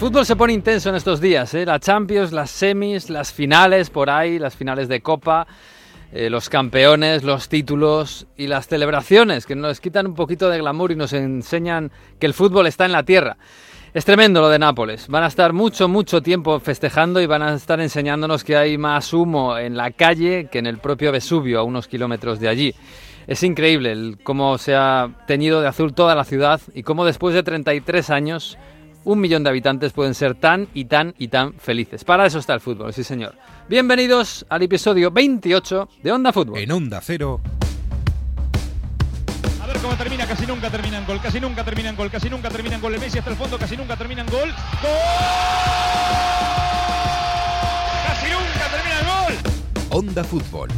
fútbol se pone intenso en estos días, ¿eh? la Champions, las semis, las finales por ahí, las finales de Copa, eh, los campeones, los títulos y las celebraciones que nos quitan un poquito de glamour y nos enseñan que el fútbol está en la tierra. Es tremendo lo de Nápoles. Van a estar mucho, mucho tiempo festejando y van a estar enseñándonos que hay más humo en la calle que en el propio Vesubio, a unos kilómetros de allí. Es increíble cómo se ha teñido de azul toda la ciudad y cómo después de 33 años un millón de habitantes pueden ser tan y tan y tan felices. Para eso está el fútbol, sí señor. Bienvenidos al episodio 28 de Onda Fútbol. En Onda Cero. A ver cómo termina, casi nunca termina en gol, casi nunca termina en gol, casi nunca termina en gol. El Messi hasta el fondo, casi nunca termina en gol. ¡Gol! ¡Casi nunca termina en gol! Onda Fútbol.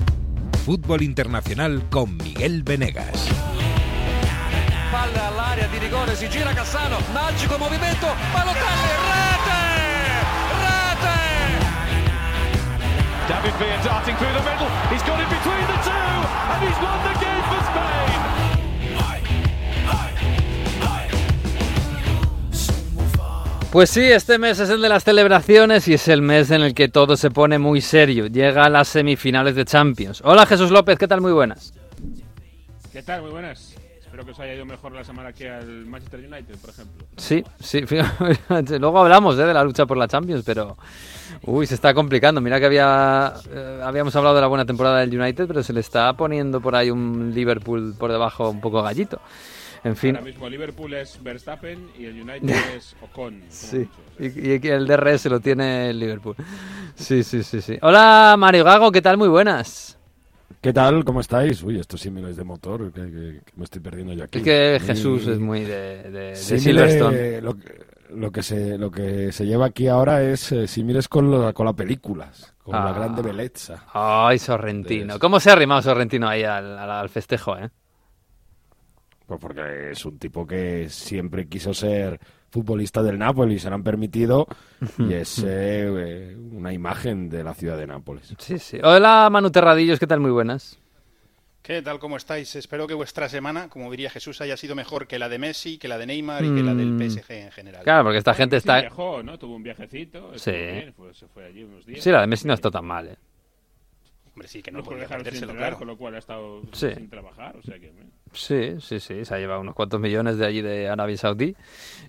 Fútbol internacional con Miguel Venegas. Palla all'area di rigore, si gira Cassano, magico movimento, Balotelli, rete! Rete! David Villa darting through the middle. He's got it between the two, and he's won the game for Spain. Pues sí, este mes es el de las celebraciones y es el mes en el que todo se pone muy serio. Llega a las semifinales de Champions. Hola Jesús López, ¿qué tal? Muy buenas. ¿Qué tal? Muy buenas. Espero que os haya ido mejor la semana que al Manchester United, por ejemplo. Sí, sí, fíjate, luego hablamos ¿eh? de la lucha por la Champions, pero uy, se está complicando. Mira que había eh, habíamos hablado de la buena temporada del United, pero se le está poniendo por ahí un Liverpool por debajo un poco gallito. En fin, Ahora mismo Liverpool es Verstappen y el United es Ocon. sí. Y, y el DRS lo tiene el Liverpool. Sí, sí, sí, sí. Hola Mario Gago, ¿qué tal? Muy buenas. ¿Qué tal? ¿Cómo estáis? Uy, estos símiles de motor, que, que- que me estoy perdiendo yo aquí. Es que Jesús es muy de, de, de Silverstone. Lo, que- lo que se, lo que se lleva aquí ahora es eh, símiles con, lo- con las películas, con Ah. la grande belleza. Ay, Sorrentino. ¿Cómo se ha arrimado Sorrentino ahí al, al- al festejo, eh? Pues porque es un tipo que siempre quiso ser futbolista del Napoli, se lo han permitido, y es eh, una imagen de la ciudad de Nápoles. Sí, sí. Hola Manu Terradillos, ¿qué tal? Muy buenas. ¿Qué tal? ¿Cómo estáis? Espero que vuestra semana, como diría Jesús, haya sido mejor que la de Messi, que la de Neymar y que la del Mm. PSG en general. Claro, porque esta gente está... viajó, ¿no? Tuvo un viajecito. Sí. estuvo bien, fue- se fue allí unos días. Sí, la de Messi no está tan mal, eh. Hombre, sí, que no, No puede podía dejar sin claro. con lo cual ha estado Sí. sin trabajar. O sea que, eh, Sí, sí, sí, se ha llevado unos cuantos millones de allí de Arabia Saudí.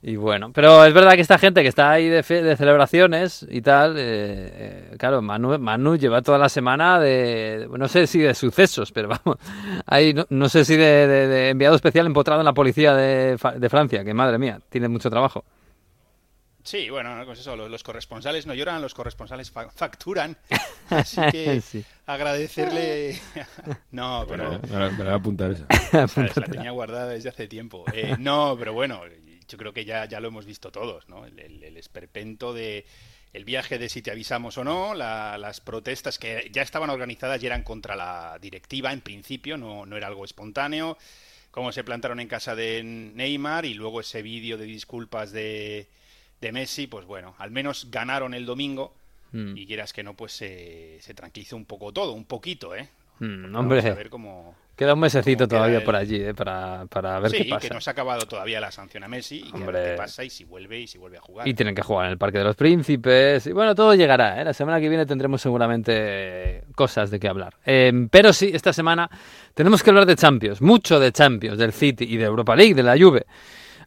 Y bueno, pero es verdad que esta gente que está ahí de, fe- de celebraciones y tal, eh, eh, claro, Manu, Manu lleva toda la semana de, no sé si de sucesos, pero vamos, ahí no, no sé si de, enviado especial empotrado en la policía de, de Francia, que madre mía, tiene mucho trabajo. Sí, bueno, no, pues eso, los, los corresponsales no lloran, los corresponsales fa- facturan. Así que Sí. agradecerle... no, pero... Me la- me la voy a apuntar esa. ¿sabes? La tenía guardada desde hace tiempo. Eh, no, pero bueno, yo creo que ya, ya lo hemos visto todos, ¿no? El, el- el esperpento de el viaje de si te avisamos o no, la- las protestas que ya estaban organizadas y eran contra la directiva en principio, no, no era algo espontáneo, cómo se plantaron en casa de Neymar y luego ese vídeo de disculpas de, de Messi, pues bueno, al menos ganaron el domingo Mm. y quieras que no, pues se, se tranquilizó un poco todo, un poquito, ¿eh? Mm, Vamos a hombre, ver cómo... queda un mesecito todavía el- por allí, eh, para, para ver sí, qué que pasa. no se ha acabado todavía la sanción a Messi y que Hombre. qué pasa y si vuelve y si vuelve a jugar. Y tienen que jugar en el Parque de los Príncipes. Y bueno, todo llegará. ¿eh? La semana que viene tendremos seguramente cosas de qué hablar. Eh, pero sí, esta semana tenemos que hablar de Champions. Mucho de Champions, del City y de Europa League, de la Juve.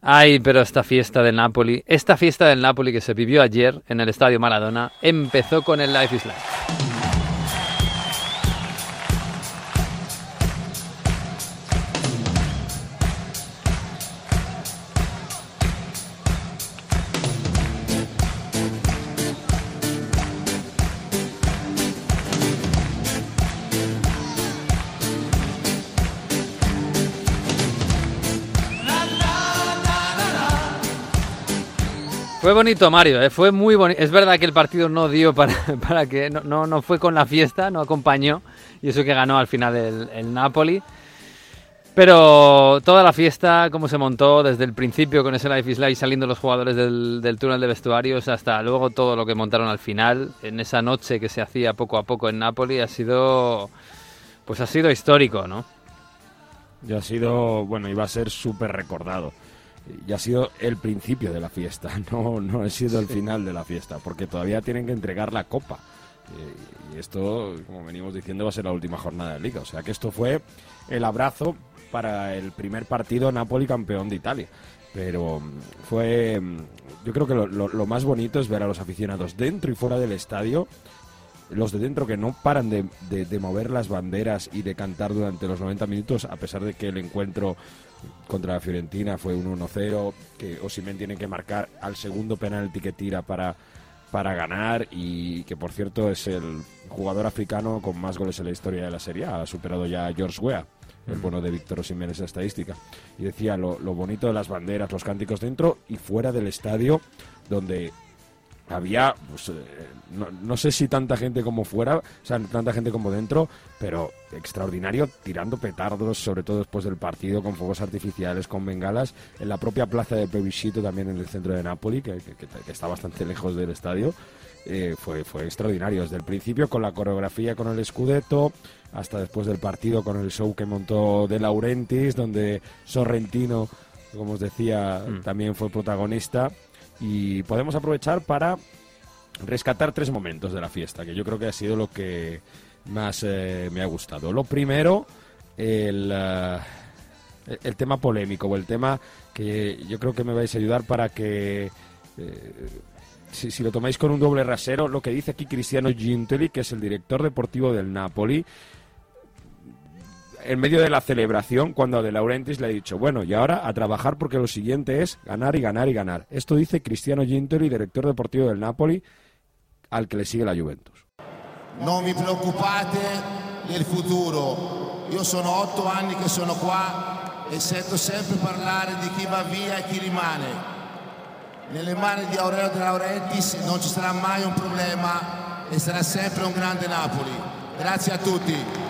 Ay, pero esta fiesta del Napoli, esta fiesta del Napoli que se vivió ayer en el Estadio Maradona, empezó con el Life is Life. Fue bonito, Mario, ¿eh? fue muy bonito. Es verdad que el partido no dio para, para que. No, no, no fue con la fiesta, no acompañó. Y eso que ganó al final el, Napoli. Pero toda la fiesta, cómo se montó desde el principio con ese Life is Life saliendo los jugadores del, del túnel de vestuarios hasta luego todo lo que montaron al final, en esa noche que se hacía poco a poco en Napoli, ha sido. Pues ha sido histórico, ¿no? Y ha sido, bueno, iba a ser súper recordado. Y ha sido el principio de la fiesta, no, no ha sido el final de la fiesta, porque todavía tienen que entregar la copa. Eh, y esto, como venimos diciendo, va a ser la última jornada de liga. O sea que esto fue el abrazo para el primer partido Napoli campeón de Italia. Pero mm, fue, mm, yo creo que lo, lo- lo más bonito es ver a los aficionados dentro y fuera del estadio los de dentro que no paran de, de- de mover las banderas y de cantar durante los 90 minutos, a pesar de que el encuentro contra la Fiorentina fue un 1-0, que Osimhen tiene que marcar al segundo penalti que tira para, para ganar y que por cierto es el jugador africano con más goles en la historia de la Serie A, ha superado ya a George Weah. El bueno de Víctor Osimhen esa estadística. Y decía lo, lo bonito de las banderas, los cánticos dentro y fuera del estadio, donde había, pues, eh, no, no sé si tanta gente como fuera, o sea, tanta gente como dentro, pero extraordinario, tirando petardos, sobre todo después del partido, con fuegos artificiales, con bengalas, en la propia plaza de Plebiscito, también en el centro de Nápoli, que, que- que- que está bastante lejos del estadio. eh, fue, fue extraordinario desde el principio con la coreografía con el Scudetto hasta después del partido con el show que montó De Laurentiis donde Sorrentino como os decía también fue protagonista y podemos aprovechar para rescatar tres momentos de la fiesta, que yo creo que ha sido lo que más eh, me ha gustado. Lo primero, el, eh, el- tema polémico, o el tema que yo creo que me vais a ayudar para que, eh, si, si lo tomáis con un doble rasero, lo que dice aquí Cristiano Gintoli, que es el director deportivo del Napoli, en medio de la celebración, cuando De Laurentiis le ha dicho, bueno, y ahora a trabajar porque lo siguiente es ganar y ganar y ganar. Esto dice Cristiano Gintoli, director deportivo del Napoli, al que le sigue la Juventus. Non vi preoccupate del futuro. Io sono otto anni che sono qua e sento sempre parlare di chi va via e chi rimane. Nelle mani di Aurelio De Laurentiis non ci sarà mai un problema e sarà sempre un grande Napoli. Grazie a tutti.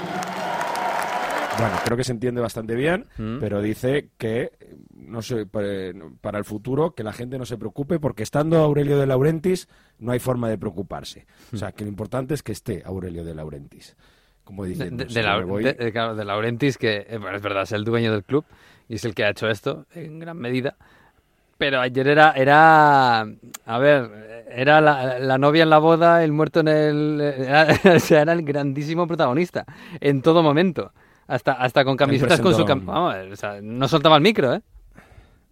Bueno, creo que se entiende bastante bien, pero dice que no sé, para, el futuro que la gente no se preocupe porque estando Aurelio de Laurentiis no hay forma de preocuparse. O sea, que lo importante es que esté Aurelio de Laurentiis. Como De, diciendo, de- de la- de- de- claro, de Laurentiis, que eh, bueno, es verdad, es el dueño del club y es el que ha hecho esto en gran medida. Pero ayer era, era a ver, era la, la novia en la boda, el muerto en el... Era, o sea, era el grandísimo protagonista en todo momento. Hasta, hasta con camisetas con su... cam- Vamos, o sea, no soltaba el micro, ¿eh?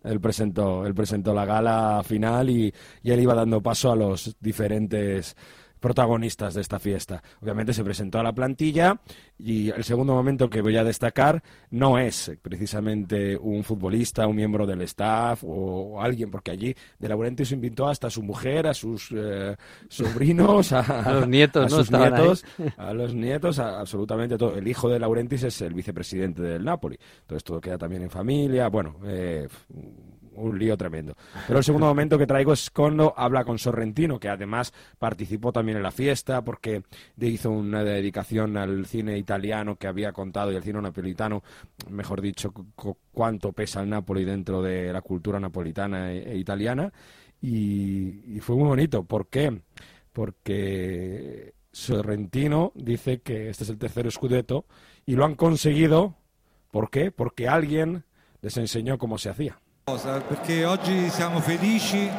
Él presentó, él presentó la gala final y, y él iba dando paso a los diferentes protagonistas de esta fiesta. Obviamente se presentó a la plantilla y el segundo momento que voy a destacar no es precisamente un futbolista, un miembro del staff o alguien, porque allí De Laurentiis invitó hasta a su mujer, a sus eh, sobrinos, a, A los nietos, a ¿no? sus ahí. nietos, a los nietos, a absolutamente todo. El hijo de Laurentiis es el vicepresidente del Napoli. Entonces todo queda también en familia. Bueno, eh, un lío tremendo. Pero el segundo momento que traigo es cuando habla con Sorrentino, que además participó también en la fiesta porque hizo una dedicación al cine italiano que había contado y al cine napolitano, mejor dicho, cu- cu- cuánto pesa el Napoli dentro de la cultura napolitana e, e italiana. Y, y fue muy bonito. ¿Por qué? Porque Sorrentino dice que este es el tercer scudetto y lo han conseguido. ¿Por qué? Porque alguien les enseñó cómo se hacía. Perché oggi siamo felici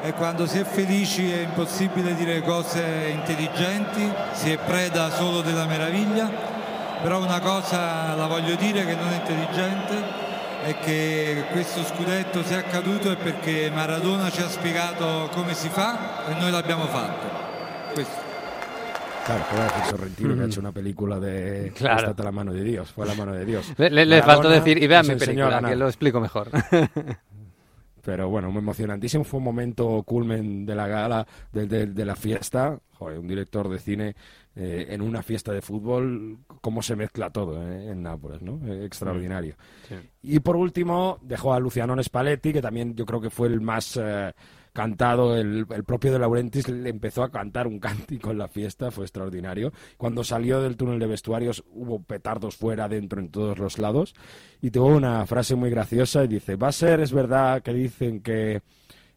e quando si è felici è impossibile dire cose intelligenti, si è preda solo della meraviglia, però una cosa la voglio dire che non è intelligente è che questo scudetto è accaduto è perché Maradona ci ha spiegato come si fa e noi l'abbiamo fatto. Questo. Claro, decir Sorrentino que ha hecho una película de Claro. Esta la mano de Dios, fue la mano de Dios. Le, le- le faltó decir, y vean mi película, que lo explico mejor. Pero bueno, muy emocionantísimo. Fue un momento culmen de la gala, de, de- de la fiesta. Joder, un director de cine eh, en una fiesta de fútbol, cómo se mezcla todo eh, en Nápoles, ¿no? Eh, extraordinario. Y por último, dejó a Luciano Spalletti, que también yo creo que fue el más eh, cantado. El, el propio de Laurentiis le empezó a cantar un cántico en la fiesta, fue extraordinario. Cuando salió del túnel de vestuarios hubo petardos fuera, dentro, en todos los lados. Y tuvo una frase muy graciosa y dice, va a ser, es verdad que dicen que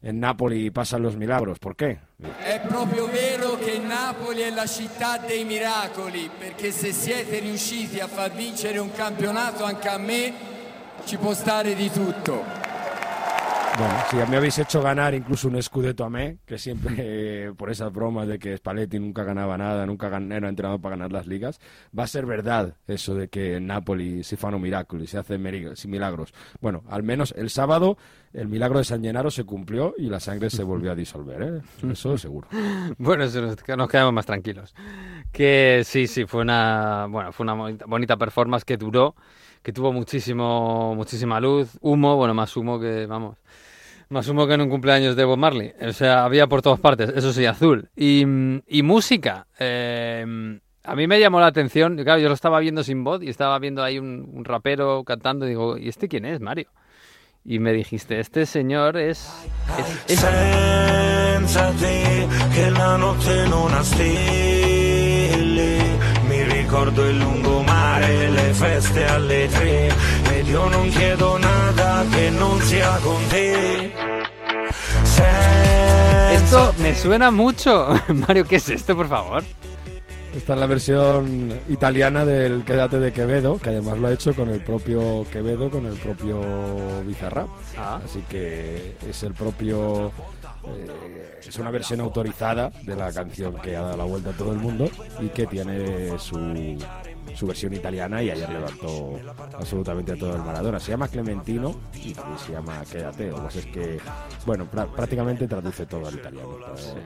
en Napoli pasan los milagros. ¿Por qué? È proprio vero che Napoli è la città dei miracoli, perché se siete riusciti a far vincere un campionato anche a me, ci può stare di tutto. Bueno, si me habéis hecho ganar incluso un Scudetto a mí, que siempre eh, por esas bromas de que Spalletti nunca ganaba nada, nunca gan era entrenado para ganar las ligas, va a ser verdad eso de que en Napoli si fanno miracoli, se hacen milagros. Bueno, al menos el sábado el milagro de San Gennaro se cumplió y la sangre se volvió a disolver, ¿eh? Eso seguro. bueno, nos quedamos más tranquilos. Que sí, sí, fue una, bueno, fue una bonita performance que duró, que tuvo muchísimo, muchísima luz, humo, bueno, más humo que, vamos, más humo que en un cumpleaños de Bob Marley. O sea, había por todas partes, eso sí, azul. Y, y música. Eh, a mí me llamó la atención, claro, yo lo estaba viendo sin voz y estaba viendo ahí un, un rapero cantando y digo, ¿y este quién es, Mario? Y me dijiste, este señor es... es, es... che la notte non ha Mi ricordo lungomare, le feste alle tre Ed io non chiedo nada che non sia con te Esto me suena mucho. Mario, ¿qué es esto, por favor? Esta es la versión italiana del Quédate de Quevedo, que además lo ha hecho con el propio Quevedo, con el propio Bizarrap. Ah. Así que es el propio eh, es una versión autorizada de la canción que ha dado la vuelta a todo el mundo y que tiene su, su versión italiana y ayer levantó absolutamente a todo el Maradona. Se llama Clementino y se llama Quédate. Lo que pasa es que, bueno, prácticamente traduce todo al italiano.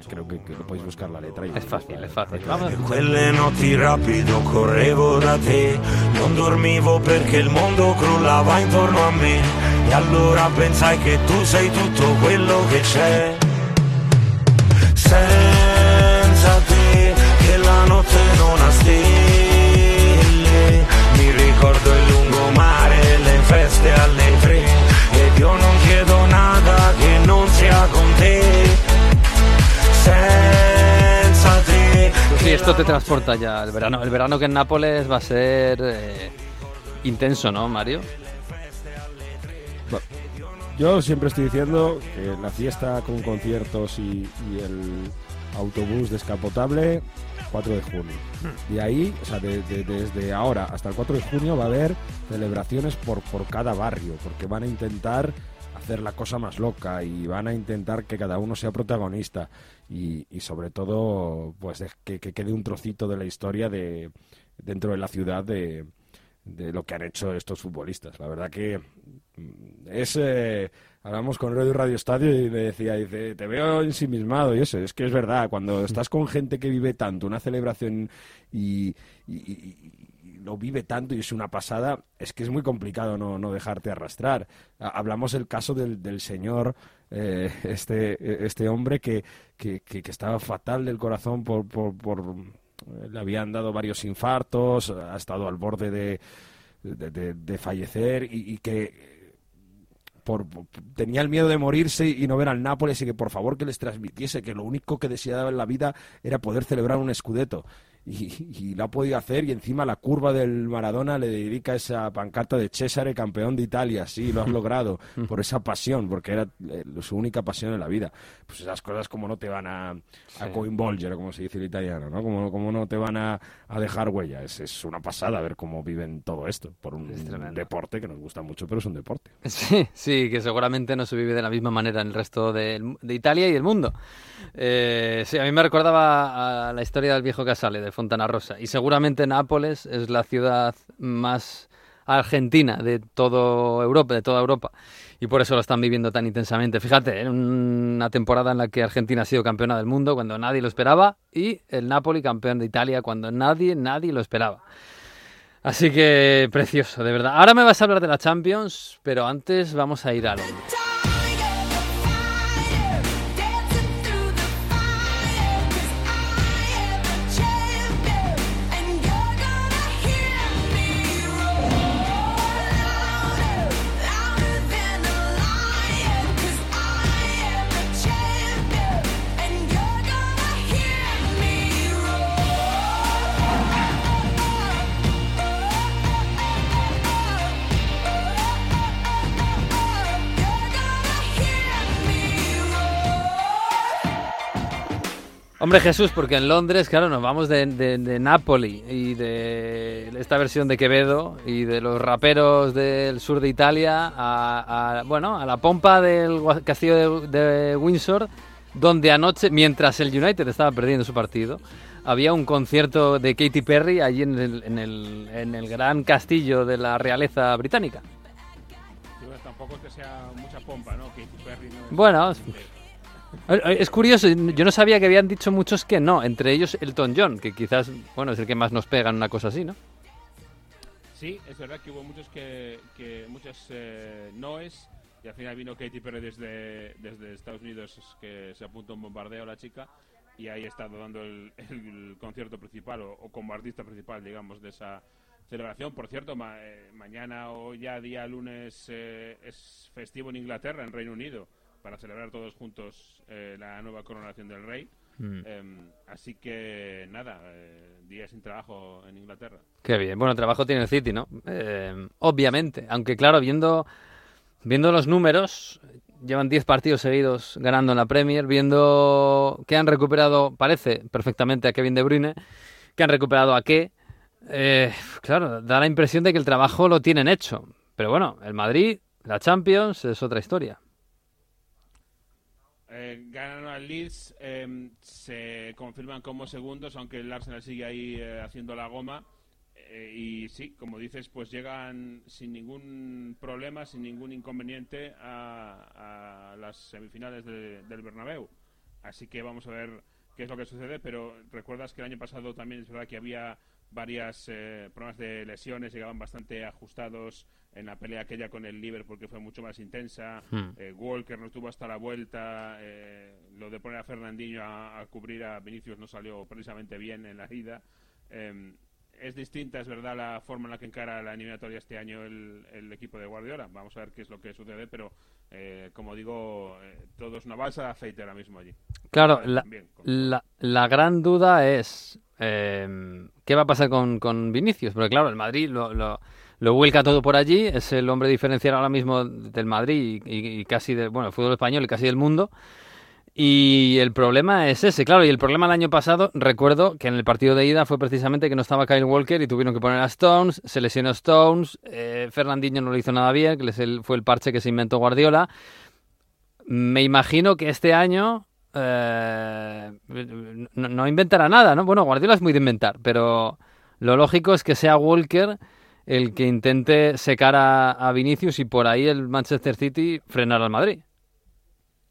Creo que, que, podéis buscar la letra. Y es fácil, es fácil. Vamos. Quelle notti rapido correvo da te, non dormivo perché il mondo crollava intorno a me. E allora pensai che tu sei tutto quello che c'è. Senza te che la notte non ha stelle Mi ricordo il lungomare, le feste alle tre Ed io non chiedo nada che non sia con te Senza te Sí, esto te transporta ya al verano. El verano que en Nápoles va a ser eh, intenso, ¿no, Mario? Yo siempre estoy diciendo que la fiesta con conciertos y, y el autobús descapotable, 4 de junio. Y ahí, o sea, de, de, desde ahora hasta el 4 de junio va a haber celebraciones por, por cada barrio, porque van a intentar hacer la cosa más loca y van a intentar que cada uno sea protagonista y, y sobre todo, pues que, que, quede un trocito de la historia de dentro de la ciudad de, de lo que han hecho estos futbolistas. La verdad que es eh, hablamos con Radio Radio Estadio y me decía dice te veo ensimismado y eso es que es verdad cuando estás con gente que vive tanto una celebración y, y, lo vive tanto y es una pasada es que es muy complicado no, no dejarte arrastrar. Hablamos el caso del, del señor eh, este este hombre que, que, que, estaba fatal del corazón por, por, por le habían dado varios infartos ha estado al borde de de, fallecer y que por, tenía el miedo de morirse y no ver al Nápoles y que por favor que les transmitiese que lo único que deseaba en la vida era poder celebrar un escudeto. Y, y, lo ha podido hacer y encima la curva del Maradona le dedica esa pancarta de César, campeón de Italia, sí, lo has logrado, por esa pasión, porque era eh, su única pasión en la vida. Pues esas cosas como no te van a, a sí. coinvolger, como se dice el italiano, ¿no? Como, como no te van a, a dejar huella. Es, es, una pasada ver cómo viven todo esto, por un deporte que nos gusta mucho, pero es un deporte. Sí, sí, que seguramente no se vive de la misma manera en el resto de, de Italia y el mundo. Eh, sí, a mí me recordaba a la historia del viejo Casale, de Fontana Rosa. Y seguramente Nápoles es la ciudad más argentina de toda Europa, de toda Europa. Y por eso lo están viviendo tan intensamente. Fíjate, en una temporada en la que Argentina ha sido campeona del mundo cuando nadie lo esperaba y el Napoli campeón de Italia cuando nadie, nadie lo esperaba. Así que precioso, de verdad. Ahora me vas a hablar de la Champions, pero antes vamos a ir a Londres. Hombre Jesús, porque en Londres, claro, nos vamos de, de, de Napoli y de esta versión de Quevedo y de los raperos del sur de Italia a, a, bueno, a la pompa del castillo de, de Windsor, donde anoche, mientras el United estaba perdiendo su partido, había un concierto de Katy Perry allí en el, en el, en el gran castillo de la realeza británica. Tampoco es que sea mucha pompa, ¿no? Katy Perry no es- Bueno, es- Es curioso, yo no sabía que habían dicho muchos que no, entre ellos Elton John, que quizás, bueno, es el que más nos pega en una cosa así, ¿no? Sí, es verdad que hubo muchos que, que muchas eh, noes y al final vino Katy Perry desde, desde Estados Unidos que se apuntó un bombardeo a la chica y ahí estado dando el, el concierto principal o, o como artista principal, digamos, de esa celebración. Por cierto, ma- eh, mañana o ya día lunes eh, es festivo en Inglaterra, en Reino Unido, para celebrar todos juntos eh, la nueva coronación del rey. Mm. Em, así que nada, eh, día sin trabajo en Inglaterra. Qué bien. Bueno, trabajo tiene el City, ¿no? Eh, obviamente. Aunque, claro, viendo, viendo los números, llevan 10 partidos seguidos ganando en la Premier, viendo que han recuperado, parece perfectamente a Kevin De Bruyne, que han recuperado a qué. Eh, claro, da la impresión de que el trabajo lo tienen hecho. Pero bueno, el Madrid, la Champions, es otra historia. Eh, ganan al Leeds, eh, se confirman como segundos, aunque el Arsenal sigue ahí eh, haciendo la goma. Eh, y sí, como dices, pues llegan sin ningún problema, sin ningún inconveniente a, a las semifinales de- del Bernabéu. Así que vamos a ver qué es lo que sucede, pero recuerdas que el año pasado también es verdad que había varias eh, problemas de lesiones, llegaban bastante ajustados en la pelea aquella con el Liverpool que fue mucho más intensa. Hmm. Eh, Walker no tuvo hasta la vuelta. eh, lo de poner a Fernandinho a, a cubrir a Vinicius no salió precisamente bien en la ida. Eh, es distinta, es verdad, la forma en la que encara la eliminatoria este año el, el equipo de Guardiola. Vamos a ver qué es lo que sucede, pero eh, como digo, eh, todo es una balsa de aceite ahora mismo allí. Claro, la, también, la, la gran duda es eh, qué va a pasar con, con Vinicius, porque claro, el Madrid lo, lo, lo vuelca todo por allí, es el hombre diferencial ahora mismo del Madrid y, casi del bueno, el fútbol español y casi del mundo. Y el problema es ese, claro, y el problema el año pasado, recuerdo que en el partido de ida fue precisamente que no estaba Kyle Walker y tuvieron que poner a Stones, se lesionó Stones, eh, Fernandinho no lo hizo nada bien, fue el parche que se inventó Guardiola. Me imagino que este año eh, no, no inventará nada, ¿no? Bueno, Guardiola es muy de inventar, pero lo lógico es que sea Walker el que intente secar a, Vinicius y por ahí el Manchester City frenar al Madrid.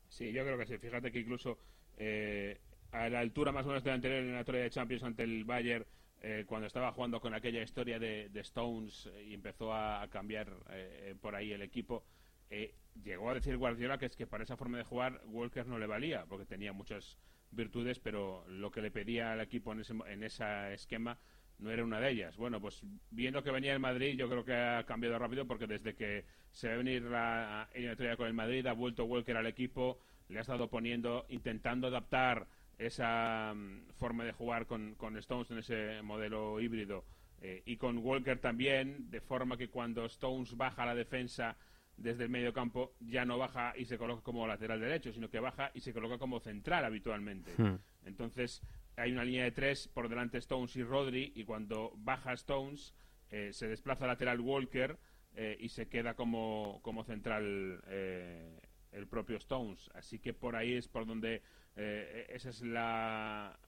Sí, yo creo que sí. Fíjate que incluso eh, a la altura más o menos de la anterior eliminatoria de Champions ante el Bayern, eh, cuando estaba jugando con aquella historia de, Stones y empezó a, cambiar eh, por ahí el equipo, eh, llegó a decir Guardiola que es que para esa forma de jugar Walker no le valía, porque tenía muchas virtudes, pero lo que le pedía al equipo en ese, en ese esquema no era una de ellas. Bueno, pues viendo que venía el Madrid, yo creo que ha cambiado rápido porque desde que se va a venir la eliminatoria con el Madrid, ha vuelto Walker al equipo, le ha estado poniendo, intentando adaptar esa mm, forma de jugar con, con Stones en ese modelo híbrido eh, y con Walker también, de forma que cuando Stones baja la defensa desde el medio campo, ya no baja y se coloca como lateral derecho, sino que baja y se coloca como central habitualmente. Hmm. Entonces hay una línea de tres por delante Stones y Rodri y cuando baja Stones eh, se desplaza lateral Walker eh, y se queda como, como central eh, el propio Stones. Así que por ahí es por donde eh, esa es la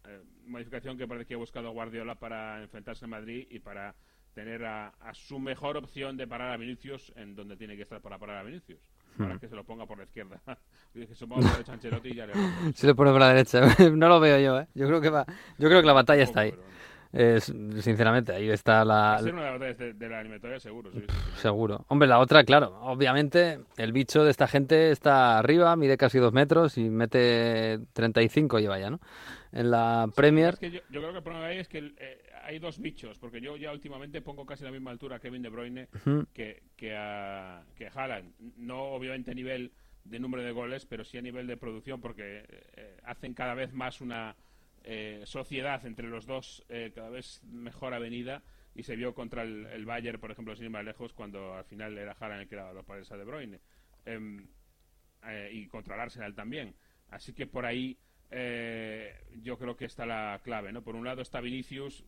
modificación que parece que ha buscado Guardiola para enfrentarse al Madrid y para tener a, a su mejor opción de parar a Vinicius en donde tiene que estar para parar a Vinicius. Para Hmm. que se lo ponga por la izquierda. que se ponga por la derecha Ancelotti y ya le vamos. Se le pone por la derecha. no lo veo yo, ¿eh? Yo creo que va. Yo creo que la batalla está ahí. Es- sinceramente, ahí está la. ser una de las batallas de, de la eliminatoria seguro, sí, sí, sí. Seguro. Hombre, la otra, claro. Obviamente, el bicho de esta gente está arriba, mide casi dos metros y mete 35 lleva ya, ¿no? En la Premier. Es que yo, yo creo que el problema ahí es que el- eh, hay dos bichos, porque yo ya últimamente pongo casi a la misma altura a Kevin De Bruyne que, que a, que Haaland. No obviamente a nivel de número de goles, pero sí a nivel de producción, porque eh, hacen cada vez más una eh, sociedad entre los dos, eh, cada vez mejor avenida, y se vio contra el, el Bayern, por ejemplo, sin ir más lejos, cuando al final era Haaland el que daba los pares a De Bruyne. Em, eh, y contra el Arsenal también. Así que por ahí eh, yo creo que está la clave, ¿no? Por un lado está Vinicius,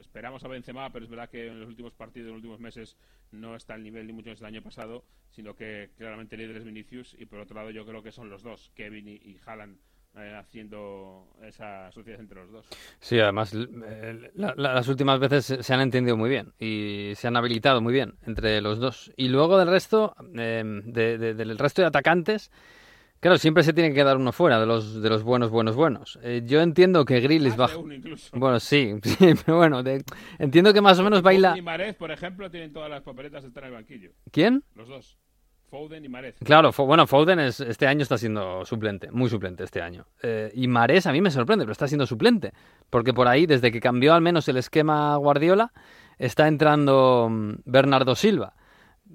esperamos a Benzema, pero es verdad que en los últimos partidos, en los últimos meses, no está al nivel ni mucho menos del año pasado, sino que claramente líder es Vinicius, y por otro lado yo creo que son los dos, Kevin y, y Haaland, eh, haciendo esa sociedad entre los dos. Sí, además eh, la- la- las últimas veces se- han entendido muy bien y se han habilitado muy bien entre los dos. Y luego del resto, eh, de- del resto de atacantes, claro, siempre se tiene que quedar uno fuera de los, de los buenos, buenos, buenos. Eh, yo entiendo que uno incluso. Bueno, sí, sí, pero bueno, de- entiendo que más o menos baila... Foden y Marez, por ejemplo, tienen todas las papeletas en el banquillo. ¿Quién? Los dos. Foden y Marez. Claro, Fo- bueno, Foden es, este año está siendo suplente, muy suplente este año. Eh, y Mares a mí me sorprende, pero está siendo suplente. Porque por ahí, desde que cambió al menos el esquema Guardiola, está entrando mm, Bernardo Silva.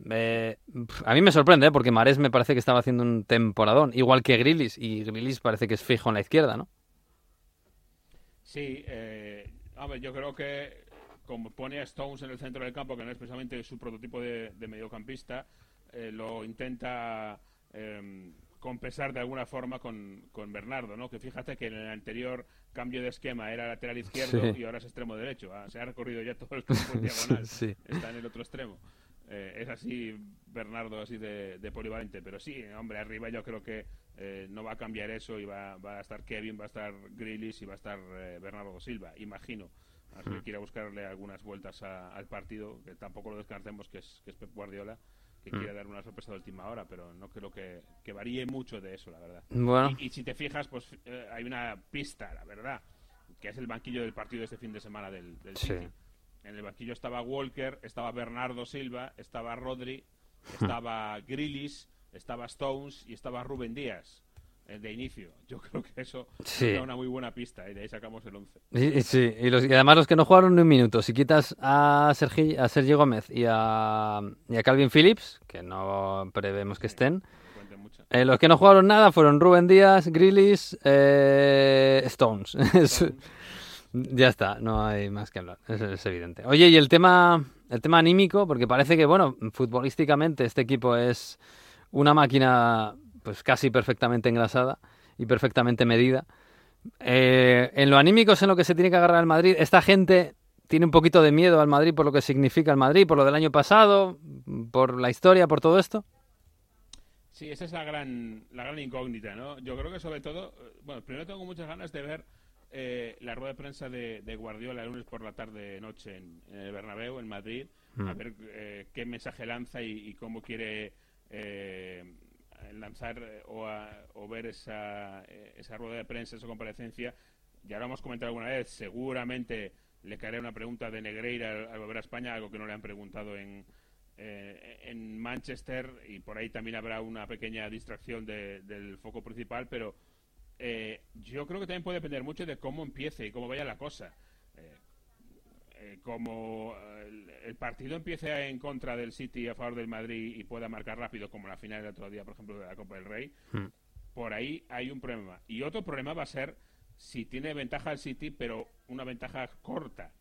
Eh, a mí me sorprende, ¿eh? porque Mares me parece que estaba haciendo un temporadón, igual que Grilis, y Grilis parece que es fijo en la izquierda, ¿no? Sí, eh, hombre, yo creo que como pone a Stones en el centro del campo, que no es precisamente su prototipo de, de mediocampista, eh, lo intenta eh, compensar de alguna forma con, con Bernardo, ¿no? Que fíjate que en el anterior cambio de esquema era lateral izquierdo Sí. y ahora es extremo derecho. Ah, se ha recorrido ya todo el campo diagonal. Sí. Está en el otro extremo. Eh, es así Bernardo, así de, de polivalente. Pero sí, hombre, arriba yo creo que eh, no va a cambiar eso y va, va a estar Kevin, va a estar Grealish y va a estar eh, Bernardo Silva, imagino. Así que Mm. quiera buscarle algunas vueltas a- al partido, que tampoco lo descartemos que es, que es Pep Guardiola, que Mm. quiere dar una sorpresa de última hora, pero no creo que, que varíe mucho de eso, la verdad. Bueno. Y, y si te fijas, pues eh, hay una pista, la verdad, que es el banquillo del partido de este fin de semana del, del Sí. City. En el banquillo estaba Walker, estaba Bernardo Silva, estaba Rodri, Hmm. estaba Grealish, estaba Stones y estaba Rubén Díaz eh, de inicio. Yo creo que eso Sí. era una muy buena pista y de ahí sacamos el 11. Y, y sí, y, los- y además los que no jugaron ni un minuto. Si quitas a, Sergi, a Sergio Gómez y a, y a Calvin Phillips, que no prevemos que estén, eh, los que no jugaron nada fueron Rubén Díaz, Grealish, eh, Stones. Es- ya está, no hay más que hablar, es, es evidente. Oye, y el tema, el tema anímico, porque parece que, bueno, futbolísticamente este equipo es una máquina pues casi perfectamente engrasada y perfectamente medida. Eh, en lo anímico es en lo que se tiene que agarrar el Madrid. Esta gente tiene un poquito de miedo al Madrid por lo que significa el Madrid, por lo del año pasado, por la historia, por todo esto. Sí, esa es la gran, la gran incógnita, ¿no? Yo creo que sobre todo, eh, bueno, primero tengo muchas ganas de ver eh, la rueda de prensa de, de Guardiola el lunes por la tarde noche en, en el Bernabéu, en Madrid, a Mm. ver eh, qué mensaje lanza y, y cómo quiere eh, lanzar eh, o, a- o ver esa, eh, esa rueda de prensa, esa comparecencia. Ya lo hemos comentado alguna vez, seguramente le caerá una pregunta de Negreira al, al volver a España, algo que no le han preguntado en, eh, en Manchester y por ahí también habrá una pequeña distracción de- del foco principal, pero eh, yo creo que también puede depender mucho de cómo empiece y cómo vaya la cosa. Eh, eh, como el, el partido empiece en contra del City a favor del Madrid y pueda marcar rápido, como la final del otro día, por ejemplo, de la Copa del Rey, por ahí hay un problema. Y otro problema va a ser si tiene ventaja el City, pero una ventaja corta.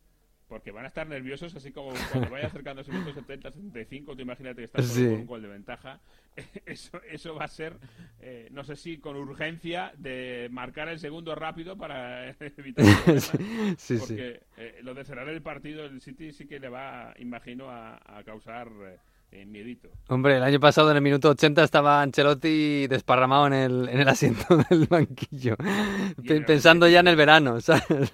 Porque van a estar nerviosos, así como cuando vaya acercando ese minuto 70, 75, tú imagínate que estás Sí. con un gol de ventaja. Eso, eso va a ser, eh, no sé si con urgencia, de marcar el segundo rápido para evitar. Sí, sí. Porque eh, lo de cerrar el partido, el City sí que le va, imagino, a, a causar eh, miedito. Hombre, el año pasado en el minuto 80 estaba Ancelotti desparramado en el, en el asiento del banquillo, pe- pensando ya en el verano, ¿sabes?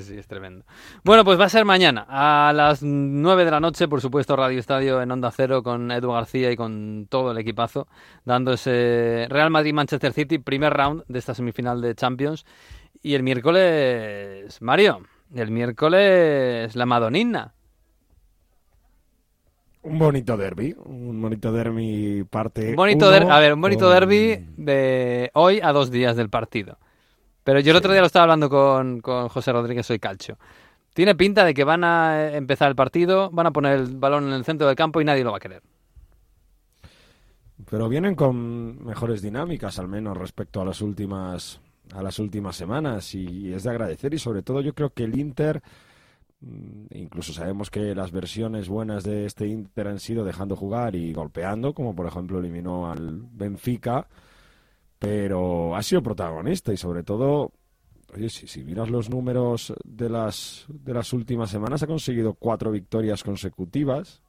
Sí, sí, es tremendo. Bueno, pues va a ser mañana a las 9 de la noche, por supuesto, Radio Estadio en Onda Cero con Edu García y con todo el equipazo, dando ese Real Madrid-Manchester City, primer round de esta semifinal de Champions. Y el miércoles, Mario, el miércoles la Madonina. Un bonito derby, un bonito derby parte. Un bonito uno der- a ver, un bonito con- derby de hoy a dos días del partido. Pero yo el otro día lo estaba hablando con, con José Rodríguez Soy Calcio. Tiene pinta de que van a eh, empezar el partido, van a poner el balón en el centro del campo y nadie lo va a querer. Pero vienen con mejores dinámicas, al menos respecto a las últimas a las últimas semanas y es de agradecer y sobre todo yo creo que el Inter mm, incluso sabemos que las versiones buenas de este Inter han sido dejando jugar y golpeando, como por ejemplo eliminó al Benfica, pero ha sido protagonista y sobre todo, oye, si, si miras los números de las, de las últimas semanas, ha conseguido cuatro victorias consecutivas,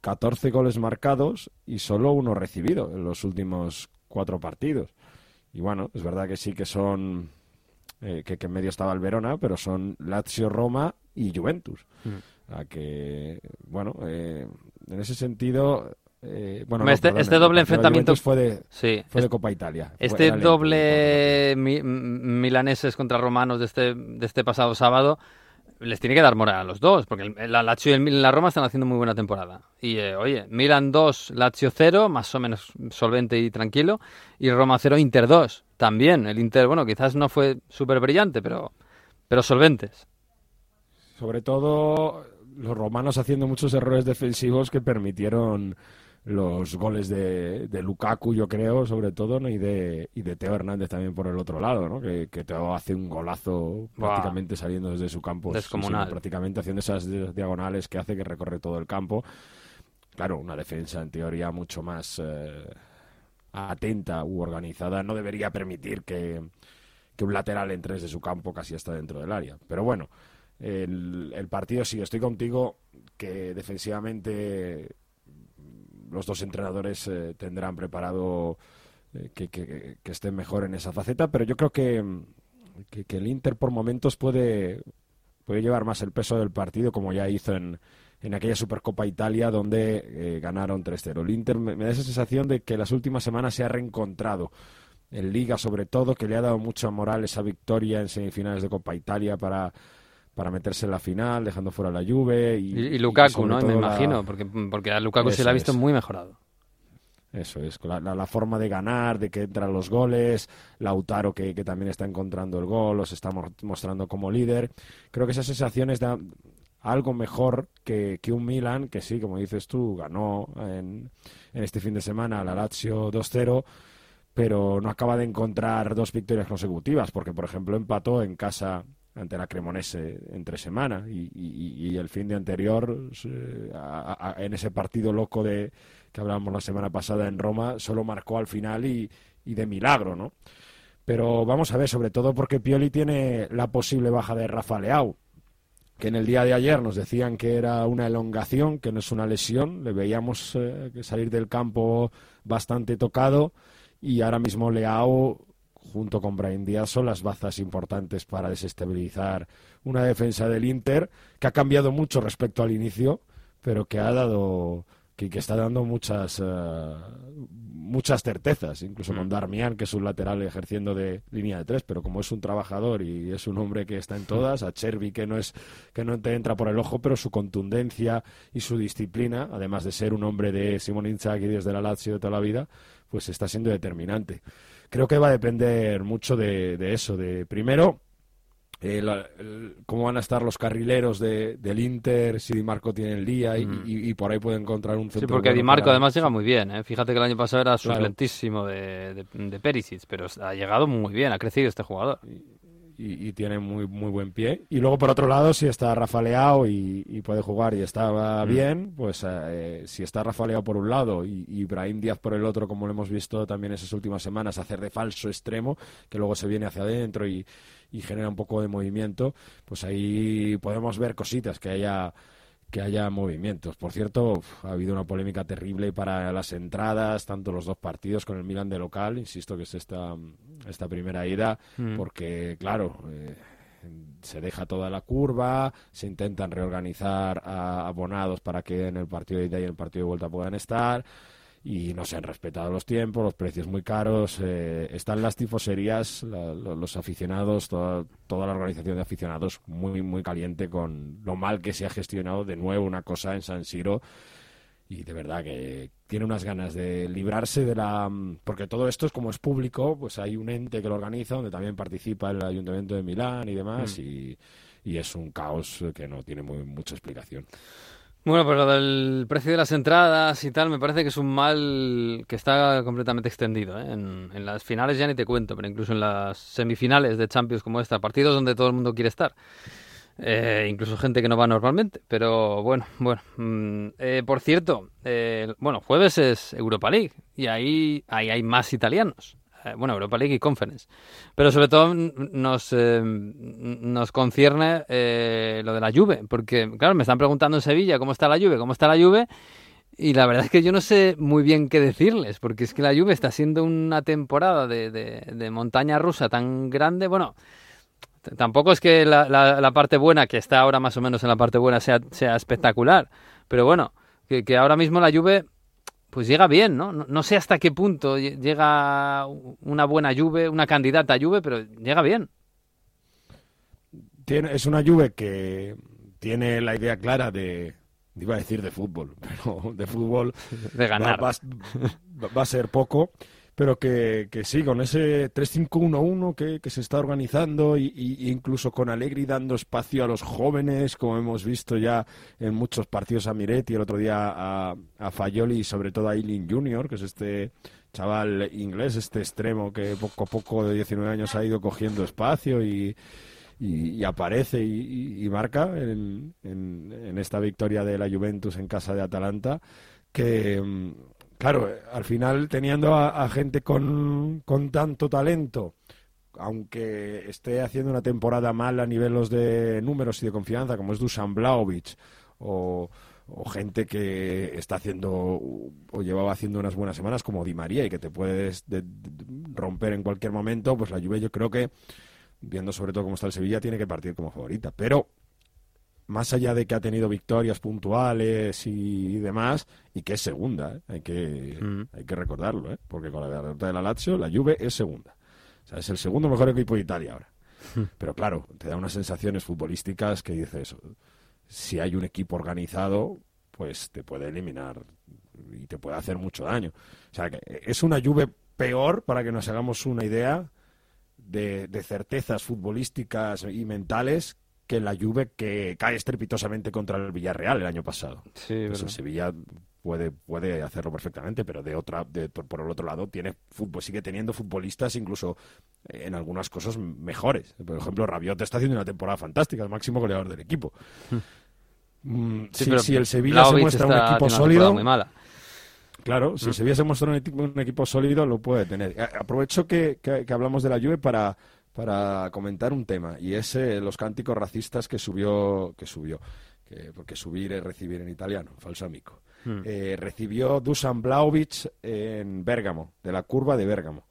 14 goles marcados y solo uno recibido en los últimos cuatro partidos. Y bueno, es verdad que sí que son, eh, que, que en medio estaba el Verona, pero son Lazio, Roma y Juventus. Mm. A que, bueno, eh, en ese sentido, eh, bueno, no, este, perdón, este doble enfrentamiento fue de, sí, fue de Copa Italia. Este doble mi- milaneses contra romanos de este, de este pasado sábado les tiene que dar moral a los dos, porque el, la Lazio y el la Roma están haciendo muy buena temporada. Y eh, oye, Milan 2, Lazio 0, más o menos solvente y tranquilo, y Roma 0, Inter 2, también. El Inter, bueno, quizás no fue súper brillante, pero, pero solventes. Sobre todo los romanos haciendo muchos errores defensivos que permitieron los goles de, de Lukaku, yo creo, sobre todo, ¿no? y, de, y de Teo Hernández también por el otro lado, ¿no? que, que Teo hace un golazo Buah. prácticamente saliendo desde su campo. sí, Descomunal. prácticamente haciendo esas di- diagonales que hace que recorre todo el campo. Claro, una defensa en teoría mucho más eh, atenta u organizada no debería permitir que, que un lateral entre desde su campo casi hasta dentro del área. Pero bueno, el, el partido sí, estoy contigo que defensivamente los dos entrenadores eh, tendrán preparado eh, que, que- estén mejor en esa faceta, pero yo creo que, que, que el Inter por momentos puede, puede llevar más el peso del partido como ya hizo en, en aquella Supercopa Italia donde eh, ganaron 3-0. El Inter me, me da esa sensación de que las últimas semanas se ha reencontrado en Liga sobre todo, que le ha dado mucha moral esa victoria en semifinales de Copa Italia para, para meterse en la final, dejando fuera la Juve. Y, Y, y y Lukaku, ¿no? Me la- imagino, porque, porque a Lukaku se Eso le ha visto es. muy mejorado. Eso es, la, la- la forma de ganar, de que entran los goles, Lautaro que, que también está encontrando el gol, los está mo- mostrando como líder. Creo que esas sensaciones dan algo mejor que, que un Milan, que sí, como dices tú, ganó en, en este fin de semana a la Lazio 2-0, pero no acaba de encontrar dos victorias consecutivas, porque por ejemplo empató en casa ante la Cremonese entre semana y, el fin de anterior eh, en ese partido loco de que hablábamos la semana pasada en Roma solo marcó al final y, de milagro, ¿no? Pero vamos a ver, sobre todo porque Pioli tiene la posible baja de Rafa Leao, que en el día de ayer nos decían que era una elongación, que no es una lesión, le veíamos eh, salir del campo bastante tocado y ahora mismo Leao junto con Brian Díaz son las bazas importantes para desestabilizar una defensa del Inter que ha cambiado mucho respecto al inicio, pero que ha dado que, que está dando muchas eh, muchas certezas, incluso con Darmian, que es un lateral ejerciendo de línea de tres, pero como es un trabajador y es un hombre que está en todas, a Chervi que no es que no te entra por el ojo, pero su contundencia y su disciplina, además de ser un hombre de Simón Inzaghi desde la Lazio de toda la vida, pues está siendo determinante. Creo que va a depender mucho de, de eso, de primero eh, la- el- cómo van a estar los carrileros de, del Inter, si Di Marco tiene el día y, y- y por ahí puede encontrar un Sí, centro. porque bueno Di Marco para- además llega muy bien. ¿eh? Fíjate que el año pasado era Claro. suplentísimo de, de, de Perisic, pero ha llegado muy bien, ha crecido este jugador. Y, y tiene muy muy buen pie. Y luego, por otro lado, si está Rafa Leao y, y puede jugar y está Mm. bien, pues eh, si está Rafa Leao por un lado y, y Brahim Díaz por el otro, como lo hemos visto también esas últimas semanas, hacer de falso extremo, que luego se viene hacia adentro y, y genera un poco de movimiento, pues ahí podemos ver cositas que haya que haya movimientos. Por cierto, ha habido una polémica terrible para las entradas, tanto los dos partidos con el Milan de local, insisto que es esta, esta primera ida, Mm. porque claro, eh, se deja toda la curva, se intentan reorganizar a abonados para que en el partido de ida y en el partido de vuelta puedan estar y no se han respetado los tiempos, los precios muy caros, eh, están las tifoserías, la- lo- los aficionados, toda, toda la organización de aficionados muy muy caliente con lo mal que se ha gestionado de nuevo una cosa en San Siro y de verdad que tiene unas ganas de librarse de la porque todo esto es como es público pues hay un ente que lo organiza donde también participa el ayuntamiento de Milán y demás Mm. y, y es un caos que no tiene muy, mucha explicación Bueno, pues lo del precio de las entradas y tal, me parece que es un mal que está completamente extendido. ¿eh? En, en las finales ya ni te cuento, pero incluso en las semifinales de Champions como esta, partidos donde todo el mundo quiere estar. Eh, incluso gente que no va normalmente. Pero bueno, bueno. mm, eh, por cierto, eh, bueno, jueves es Europa League y ahí, ahí hay más italianos. Eh, bueno, Europa League y Conference. Pero sobre todo nos, eh, nos concierne eh, lo de la Juve, porque, claro, me están preguntando en Sevilla cómo está la Juve, cómo está la Juve, y la verdad es que yo no sé muy bien qué decirles, porque es que la Juve está siendo una temporada de, de, montaña rusa tan grande, bueno... Tampoco es que la, la, parte buena, que está ahora más o menos en la parte buena, sea, sea espectacular. Pero bueno, que, que ahora mismo la Juve pues llega bien, ¿no? ¿no? sé hasta qué punto llega una buena Juve, una candidata a Juve, pero llega bien. Tiene, es una Juve que tiene la idea clara de, iba a decir de fútbol, pero de fútbol de ganar. Va, va, a ser poco pero que, que sí, con ese 3-5-1-1 que, que, se está organizando y, incluso con Alegri dando espacio a los jóvenes, como hemos visto ya en muchos partidos a Miretti, el otro día a, a Fayoli y sobre todo a Eileen Junior, que es este chaval inglés, este extremo que poco a poco de 19 años ha ido cogiendo espacio y, y, aparece y, marca en, en, en, esta victoria de la Juventus en casa de Atalanta, que mm, Claro, al final teniendo a, gente con, tanto talento, aunque esté haciendo una temporada mal a niveles de números y de confianza, como es Dusan Blaovic, o, gente que está haciendo o llevaba haciendo unas buenas semanas como Di María y que te puedes romper en cualquier momento, pues la Juve yo creo que, viendo sobre todo cómo está el Sevilla, tiene que partir como favorita. Pero más allá de que ha tenido victorias puntuales y, demás, y que es segunda, ¿eh? hay, que, mm. hay que recordarlo, ¿eh? porque con la derrota de la Lazio, la Juve es segunda. O sea, es el segundo mejor equipo de Italia ahora. Mm. Pero claro, te da unas sensaciones futbolísticas que dices, si hay un equipo organizado, pues te puede eliminar y te puede hacer mucho daño. O sea, que es una Juve peor, para que nos hagamos una idea, de, de certezas futbolísticas y mentales que la Juve que cae estrepitosamente contra el Villarreal el año pasado. Sí, Eso Sevilla puede, puede hacerlo perfectamente, pero de otra, de, por el otro lado tiene fútbol, sigue teniendo futbolistas incluso eh, en algunas cosas mejores. Por ejemplo, Rabiot está haciendo una temporada fantástica, el máximo goleador del equipo. Mm, si, el Sevilla se muestra un equipo sólido, muy mala. Claro, si el mm. Sevilla se muestra un equipo, un equipo sólido, lo puede tener. Aprovecho que, que hablamos de la Juve para para comentar un tema y es eh, los cánticos racistas que subió que subió que, porque subir es recibir en italiano falso amigo hmm. eh, recibió Dusan Blaovic en Bérgamo de la curva de Bérgamo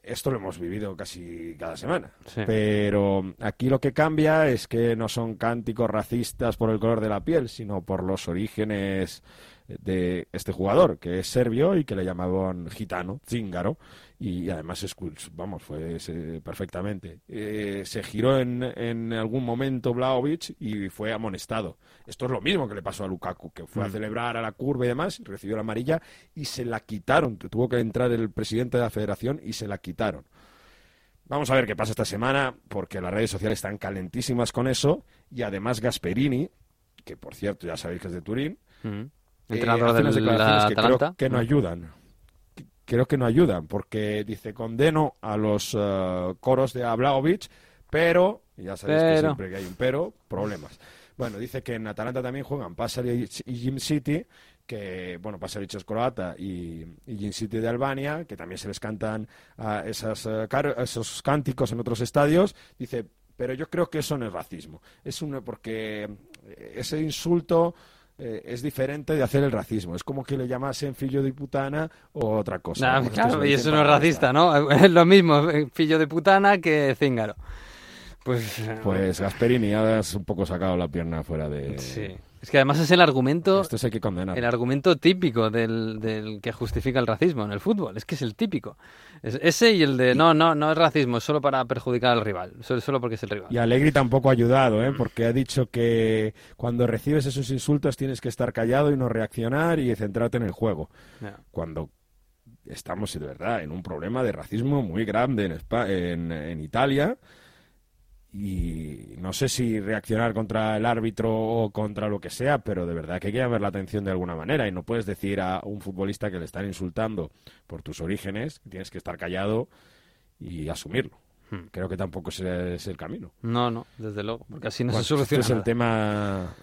esto lo hemos vivido casi cada semana. Pero aquí lo que cambia es que no son cánticos racistas por el color de la piel, sino por los orígenes de este jugador, que es serbio y que le llamaban gitano, zíngaro, y además vamos, fue perfectamente. Eh, se giró en, en, algún momento Blaovic y fue amonestado. Esto es lo mismo que le pasó a Lukaku, que fue a mm. celebrar a la curva y demás, recibió la amarilla y se la quitaron. Tuvo que entrar el presidente de la federación y se la quitaron. Vamos a ver qué pasa esta semana, porque las redes sociales están calentísimas con eso, y además Gasperini, que por cierto ya sabéis que es de Turín, mm. Eh, entrenador de la Atalanta, que no ayudan creo que no ayudan, porque dice condeno a los eh, coros de Ablaovic, pero, ya sabéis que siempre que hay un pero, problemas. Bueno, dice que en Atalanta también juegan Pasalic y Jim City, que, bueno, Pasalic es croata y, Jim City de Albania, que también se les cantan a esas, eh, esos cánticos en otros estadios. Dice, pero yo creo que eso no es racismo. Es uno porque ese insulto eh, es diferente de hacer el racismo. Es como que le llamasen fillo de putana o otra cosa. claro, y eso no es racista, ¿no? Es lo mismo, fillo de putana que cíngaro. Pues, pues Gasperini has un poco sacado la pierna fuera de... Sí. Es que además es el argumento. Esto hay que condenar. El argumento típico del, del, que justifica el racismo en el fútbol. Es que es el típico. Es ese y el de no, no, no es racismo, es solo para perjudicar al rival. Solo, solo porque es el rival. Y Alegri tampoco ha ayudado, ¿eh? porque ha dicho que cuando recibes esos insultos tienes que estar callado y no reaccionar y centrarte en el juego. Cuando estamos, de verdad, en un problema de racismo muy grande en, en, en Italia y no sé si reaccionar contra el árbitro o contra lo que sea, pero de verdad que hay que llamar la atención de alguna manera y no puedes decir a un futbolista que le están insultando por tus orígenes, tienes que estar callado y asumirlo. Hmm. Creo que tampoco ese es el camino. No, no, desde luego, porque así no se soluciona. Este es el tema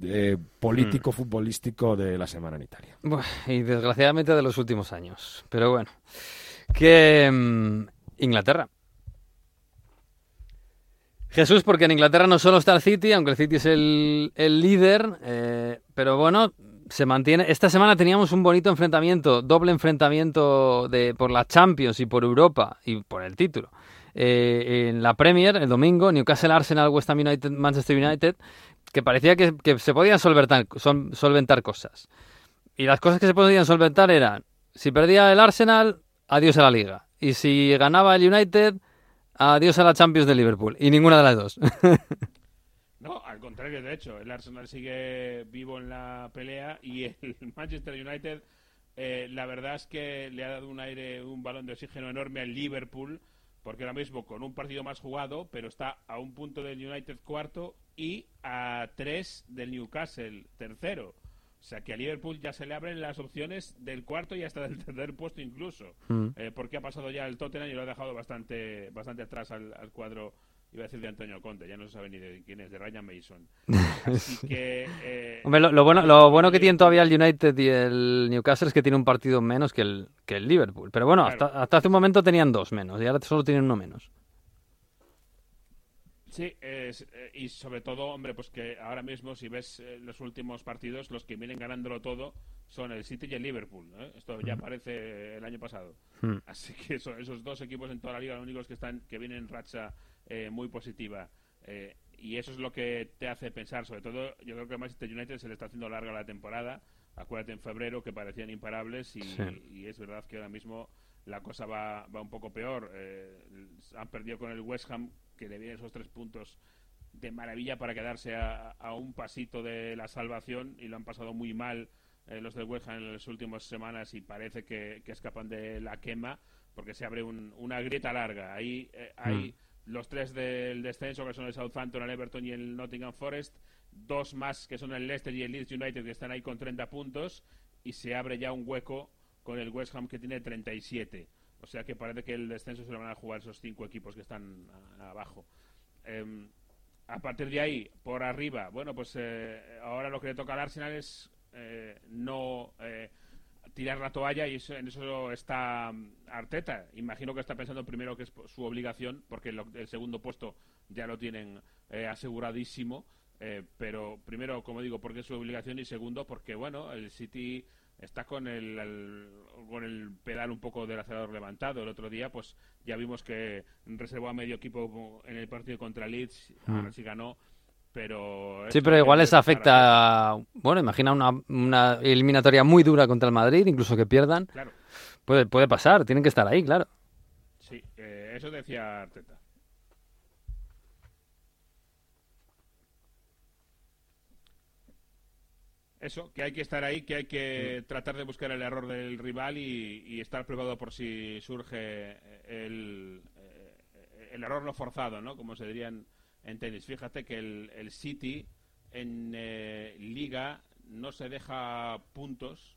eh, político, hmm. futbolístico de la semana en Italia. y desgraciadamente de los últimos años. Pero bueno. que mm, Inglaterra. Jesús, porque en Inglaterra no solo está el City, aunque el City es el, el líder, eh, pero bueno, se mantiene. Esta semana teníamos un bonito enfrentamiento, doble enfrentamiento de, por la Champions y por Europa y por el título. Eh, en la Premier, el domingo, Newcastle, Arsenal, West Ham United, Manchester United, que parecía que, que se podían solventar, sol- solventar cosas. Y las cosas que se podían solventar eran, si perdía el Arsenal, adiós a la liga. Y si ganaba el United, adiós a la Champions de Liverpool. Y ninguna de las dos. No, al contrario, de hecho, el Arsenal sigue vivo en la pelea y el Manchester United, eh, la verdad es que le ha dado un aire, un balón de oxígeno enorme al Liverpool, porque ahora mismo con un partido más jugado, pero está a un punto del United cuarto y a tres del Newcastle tercero. O sea que a Liverpool ya se le abren las opciones del cuarto y hasta del tercer puesto incluso. Mm. Eh, porque ha pasado ya el Tottenham y lo ha dejado bastante, bastante atrás al, al cuadro, iba a decir de Antonio Conte, ya no se sabe ni de quién es, de Ryan Mason. Así que... eh, Hombre, lo, lo bueno, lo bueno que tienen todavía el United y el Newcastle es que tiene un partido menos que el, que el Liverpool. Pero bueno, Claro. hasta, hasta hace un momento tenían dos menos y ahora solo tienen uno menos. Sí, es- eh, y sobre todo, hombre, pues que ahora mismo, si ves eh, los últimos partidos, los que vienen ganándolo todo son el City y el Liverpool. ¿eh? Esto ya parece el año pasado. Mm. Así que eso- esos dos equipos en toda la liga, los únicos que están que vienen en racha eh, muy positiva. Eh, y eso es lo que te hace pensar, sobre todo, yo creo que a Manchester United se le está haciendo larga la temporada. Acuérdate en febrero que parecían imparables y, Sí. y es verdad que ahora mismo la cosa va, va un poco peor. Eh, han perdido con el West Ham, que le vienen esos tres puntos de maravilla para quedarse a, a un pasito de la salvación y lo han pasado muy mal eh, los del West Ham en las últimas semanas y parece que, que escapan de la quema porque se abre un- una grieta larga. Ahí eh, hay los tres del descenso que son el Southampton, el Everton y el Nottingham Forest, dos más que son el Leicester y el Leeds United que están ahí con 30 puntos y se abre ya un hueco con el West Ham que tiene 37. O sea que parece que el descenso se lo van a jugar esos cinco equipos que están a- abajo. Em, a partir de ahí, por arriba, bueno, pues eh, ahora lo que le toca al Arsenal es eh, no eh, tirar la toalla y en eso está mm, Arteta. Imagino que está pensando primero que es su obligación, porque lo- el segundo puesto ya lo tienen aseguradísimo. pero primero, como digo, porque es su obligación y segundo, porque bueno, el City está con el, el- con el pedal un poco del acelerador levantado. El otro día, pues ya vimos que reservó a medio equipo en el partido contra Leeds, ahora Mm. sí ganó, pero... Sí, pero igual les afecta. Bueno, imagina una, una eliminatoria muy dura contra el Madrid, incluso que pierdan. Claro. Puede, puede pasar, tienen que estar ahí, claro. Sí, eh, eso decía Arteta. Eso, que hay que estar ahí, que hay que tratar de buscar el error del rival y, y estar preparado por si surge el, eh, el error no forzado, ¿no? Como se diría en, en tenis. Fíjate que el, el City en eh, Liga no se deja puntos,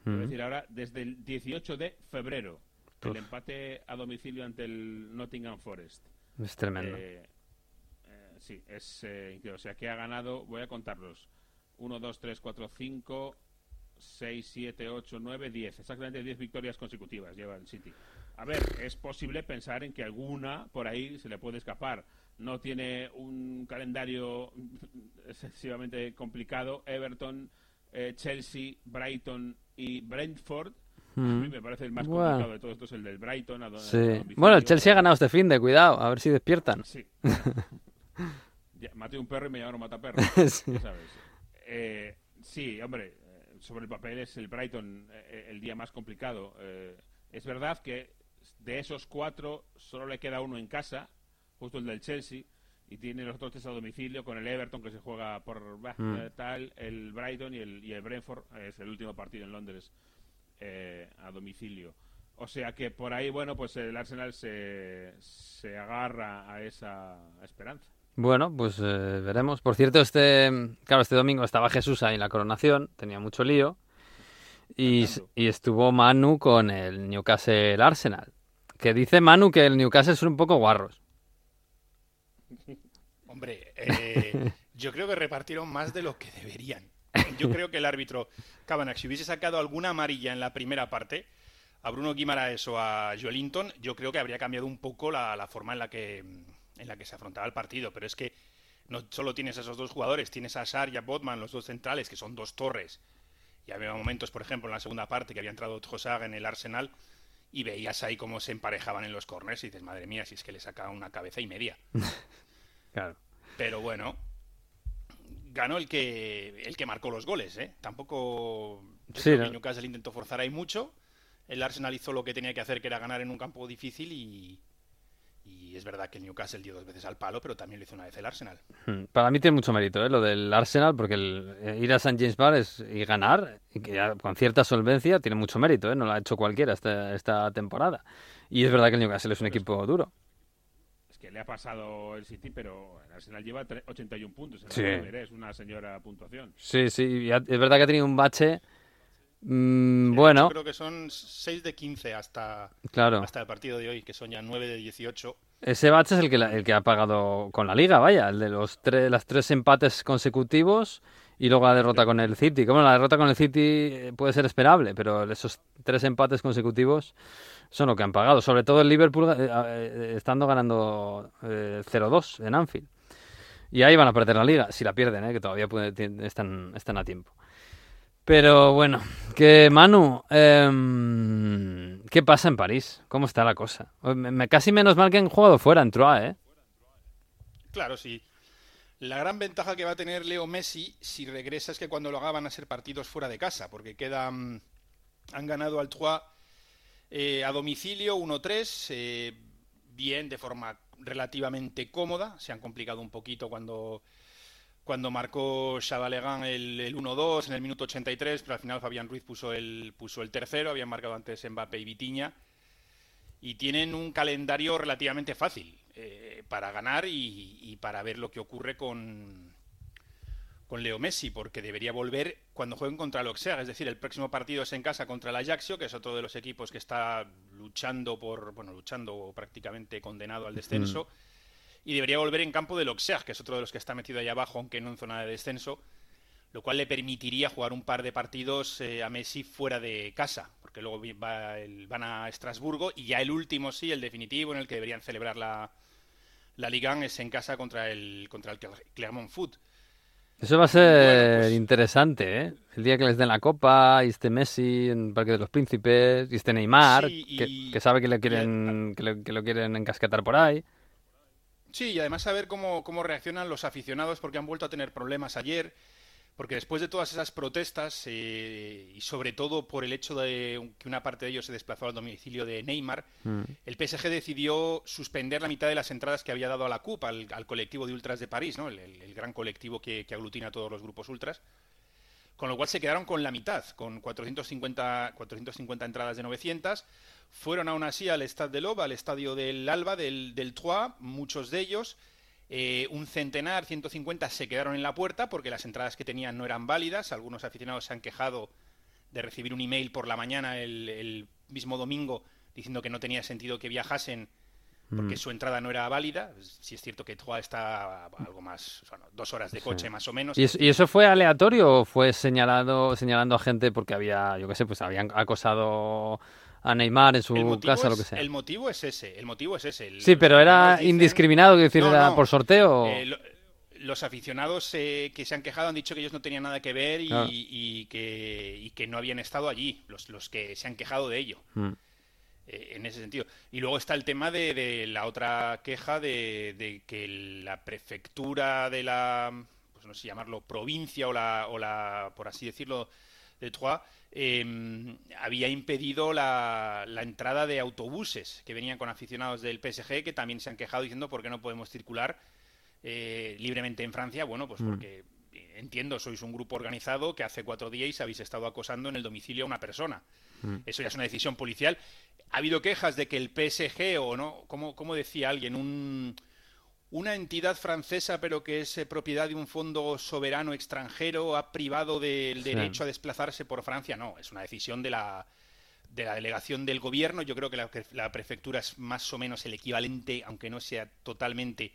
es Mm. decir, ahora desde el 18 de febrero, el empate a domicilio ante el Nottingham Forest. Es tremendo. Eh, eh, sí, es eh, increíble. O sea, que ha ganado, voy a contarlos. 1, 2, 3, 4, 5, 6, 7, 8, 9, 10. Exactamente 10 victorias consecutivas lleva el City. A ver, es posible pensar en que alguna por ahí se le puede escapar. No tiene un calendario excesivamente complicado. Everton, eh, Chelsea, Brighton y Brentford. A mí Mm. me parece el más Bueno. complicado de todos estos, el del Brighton. a do- a Sí. Bueno, el Chelsea ha ganado este fin de cuidado, a ver si despiertan. Sí. Ya, maté un perro y me llamaron mataperro. Sí. ya sabes. Eh, sí, hombre, eh, sobre el papel es el Brighton eh, el día más complicado. Eh, es verdad que de esos cuatro solo le queda uno en casa, justo el del Chelsea, y tiene los otros tres a domicilio con el Everton que se juega por bah, Mm. tal, el Brighton y el, y el Brentford, es el último partido en Londres eh, a domicilio. O sea que por ahí, bueno, pues el Arsenal se, se agarra a esa esperanza. Bueno, pues eh, veremos. Por cierto, este, claro, este domingo estaba Jesús ahí en la coronación, tenía mucho lío. Y, estuvo Manu con el Newcastle Arsenal. Que dice Manu que el Newcastle son un poco guarros. Hombre, eh, yo creo que repartieron más de lo que deberían. Yo creo que el árbitro Kavanagh, si hubiese sacado alguna amarilla en la primera parte, a Bruno Guimaraes o a Joelinton, yo creo que habría cambiado un poco la, la forma en la que en la que se afrontaba el partido. Pero es que no solo tienes a esos dos jugadores, tienes a Sar y a Botman, los dos centrales, que son dos torres. Y había momentos, por ejemplo, en la segunda parte que había entrado Trossard en el Arsenal y veías ahí cómo se emparejaban en los corners y dices, madre mía, si es que le saca una cabeza y media. claro. Pero bueno, ganó el que el que marcó los goles, ¿eh? Tampoco Sí, ¿no? Newcastle intentó forzar ahí mucho. El Arsenal hizo lo que tenía que hacer, que era ganar en un campo difícil y, y es verdad que el Newcastle dio dos veces al palo, pero también lo hizo una vez el Arsenal. Hmm. Para mí tiene mucho mérito ¿eh? lo del Arsenal, porque el, eh, ir a St. James Bar es, y ganar y que ya con cierta solvencia tiene mucho mérito. ¿eh? No lo ha hecho cualquiera esta, esta temporada. Y es verdad que el Newcastle es un equipo duro. Es que le ha pasado el City, pero el Arsenal lleva tre- 81 puntos. En la Sí. Premier, ¿eh? Es una señora puntuación. Sí, sí, es verdad que ha tenido un bache. Mm, bueno, Yo creo que son 6 de 15 hasta, Claro. hasta el partido de hoy, que son ya 9 de 18. ese bache es el que, la- el que ha pagado con la liga, vaya, el de los tres, las tres empates consecutivos y luego la derrota con el City. Como la derrota con el City eh, puede ser esperable, pero esos tres empates consecutivos son lo que han pagado. Sobre todo el Liverpool eh, eh, estando ganando eh, 0-2 en Anfield. Y ahí van a perder la liga, si la pierden, eh, que todavía puede- están, están a tiempo. Pero bueno, que Manu, em, ¿qué pasa en París? ¿Cómo está la cosa? Casi menos mal que han jugado fuera en Troyes, ¿eh? Claro, sí. La gran ventaja que va a tener Leo Messi si regresa es que cuando lo haga van a ser partidos fuera de casa, porque quedan han ganado al Troyes eh, a domicilio 1-3, eh, bien, de forma relativamente cómoda. Se han complicado un poquito cuando, cuando marcó Chavalegan el, el 1-2 en el minuto 83, pero al final Fabián Ruiz puso el, puso el tercero, habían marcado antes Mbappé y Vitiña. Y tienen un calendario relativamente fácil eh, para ganar y, para ver lo que ocurre con, con Leo Messi, porque debería volver cuando jueguen contra el Auxerre. Es decir, el próximo partido es en casa contra el Ajaxio, que es otro de los equipos que está luchando por, bueno, luchando o prácticamente condenado al descenso. Y debería volver en campo del Auxerre, que es otro de los que está metido ahí abajo, aunque no en zona de descenso, lo cual le permitiría jugar un par de partidos eh, a Messi fuera de casa, porque luego va el- van a Estrasburgo y ya el último sí, el definitivo, en el que deberían celebrar la, la Liga, es en casa contra el, contra el Cler- Clermont Foot. Eso va a ser interesante, ¿eh? El día que les den la copa y esté Messi en el Parque de los Príncipes y esté Neymar, Sí, y- que, que sabe que le quieren que, le- que lo quieren encasquetar por ahí. Sí, y además saber cómo, cómo reaccionan los aficionados porque han vuelto a tener problemas ayer, porque después de todas esas protestas eh, y sobre todo por el hecho de que una parte de ellos se desplazó al domicilio de Neymar, Mm. el PSG decidió suspender la mitad de las entradas que había dado a la CUP, al, al colectivo de ultras de París, ¿no? el, el- el gran colectivo que, que aglutina a todos los grupos ultras. Con lo cual se quedaron con la mitad, con 450, 450 entradas de 900. Fueron aún así al Stade de l'Aube, al estadio del Alba, del, del Troyes, muchos de ellos. eh, un centenar, 150 se quedaron en la puerta porque las entradas que tenían no eran válidas. Algunos aficionados se han quejado de recibir un email por la mañana el, el mismo domingo diciendo que no tenía sentido que viajasen porque Mm. su entrada no era válida. Si es cierto que Troyes está algo más, bueno, dos horas de coche Sí. más o menos. ¿Y eso, y eso fue aleatorio o fue señalado señalando a gente porque había, yo qué sé, pues habían acosado a Neymar en su casa, es, lo que sea? el motivo es ese, el motivo es ese. El- Sí, pero era dicen- indiscriminado, decir, No, era no, por sorteo. eh, lo- los aficionados eh, que se han quejado han dicho que ellos no tenían nada que ver y, Claro. y que, y que no habían estado allí, los, los que se han quejado de ello. Mm. eh, en ese sentido. Y luego está el tema de, de la otra queja de, de que la prefectura de la, pues no sé llamarlo, provincia o la, o la por así decirlo, de Troyes, eh, había impedido la, la entrada de autobuses que venían con aficionados del PSG, que también se han quejado diciendo por qué no podemos circular eh, libremente en Francia. Bueno, pues Mm. porque eh, entiendo, sois un grupo organizado que hace cuatro días habéis estado acosando en el domicilio a una persona. Mm. Eso ya es una decisión policial. Ha habido quejas de que el PSG o no, como, como decía alguien, un, una entidad francesa pero que es eh, propiedad de un fondo soberano extranjero ha privado del Sí. derecho a desplazarse por Francia. No, es una decisión de la de la delegación del gobierno. Yo creo que la, que la prefectura es más o menos el equivalente, aunque no sea totalmente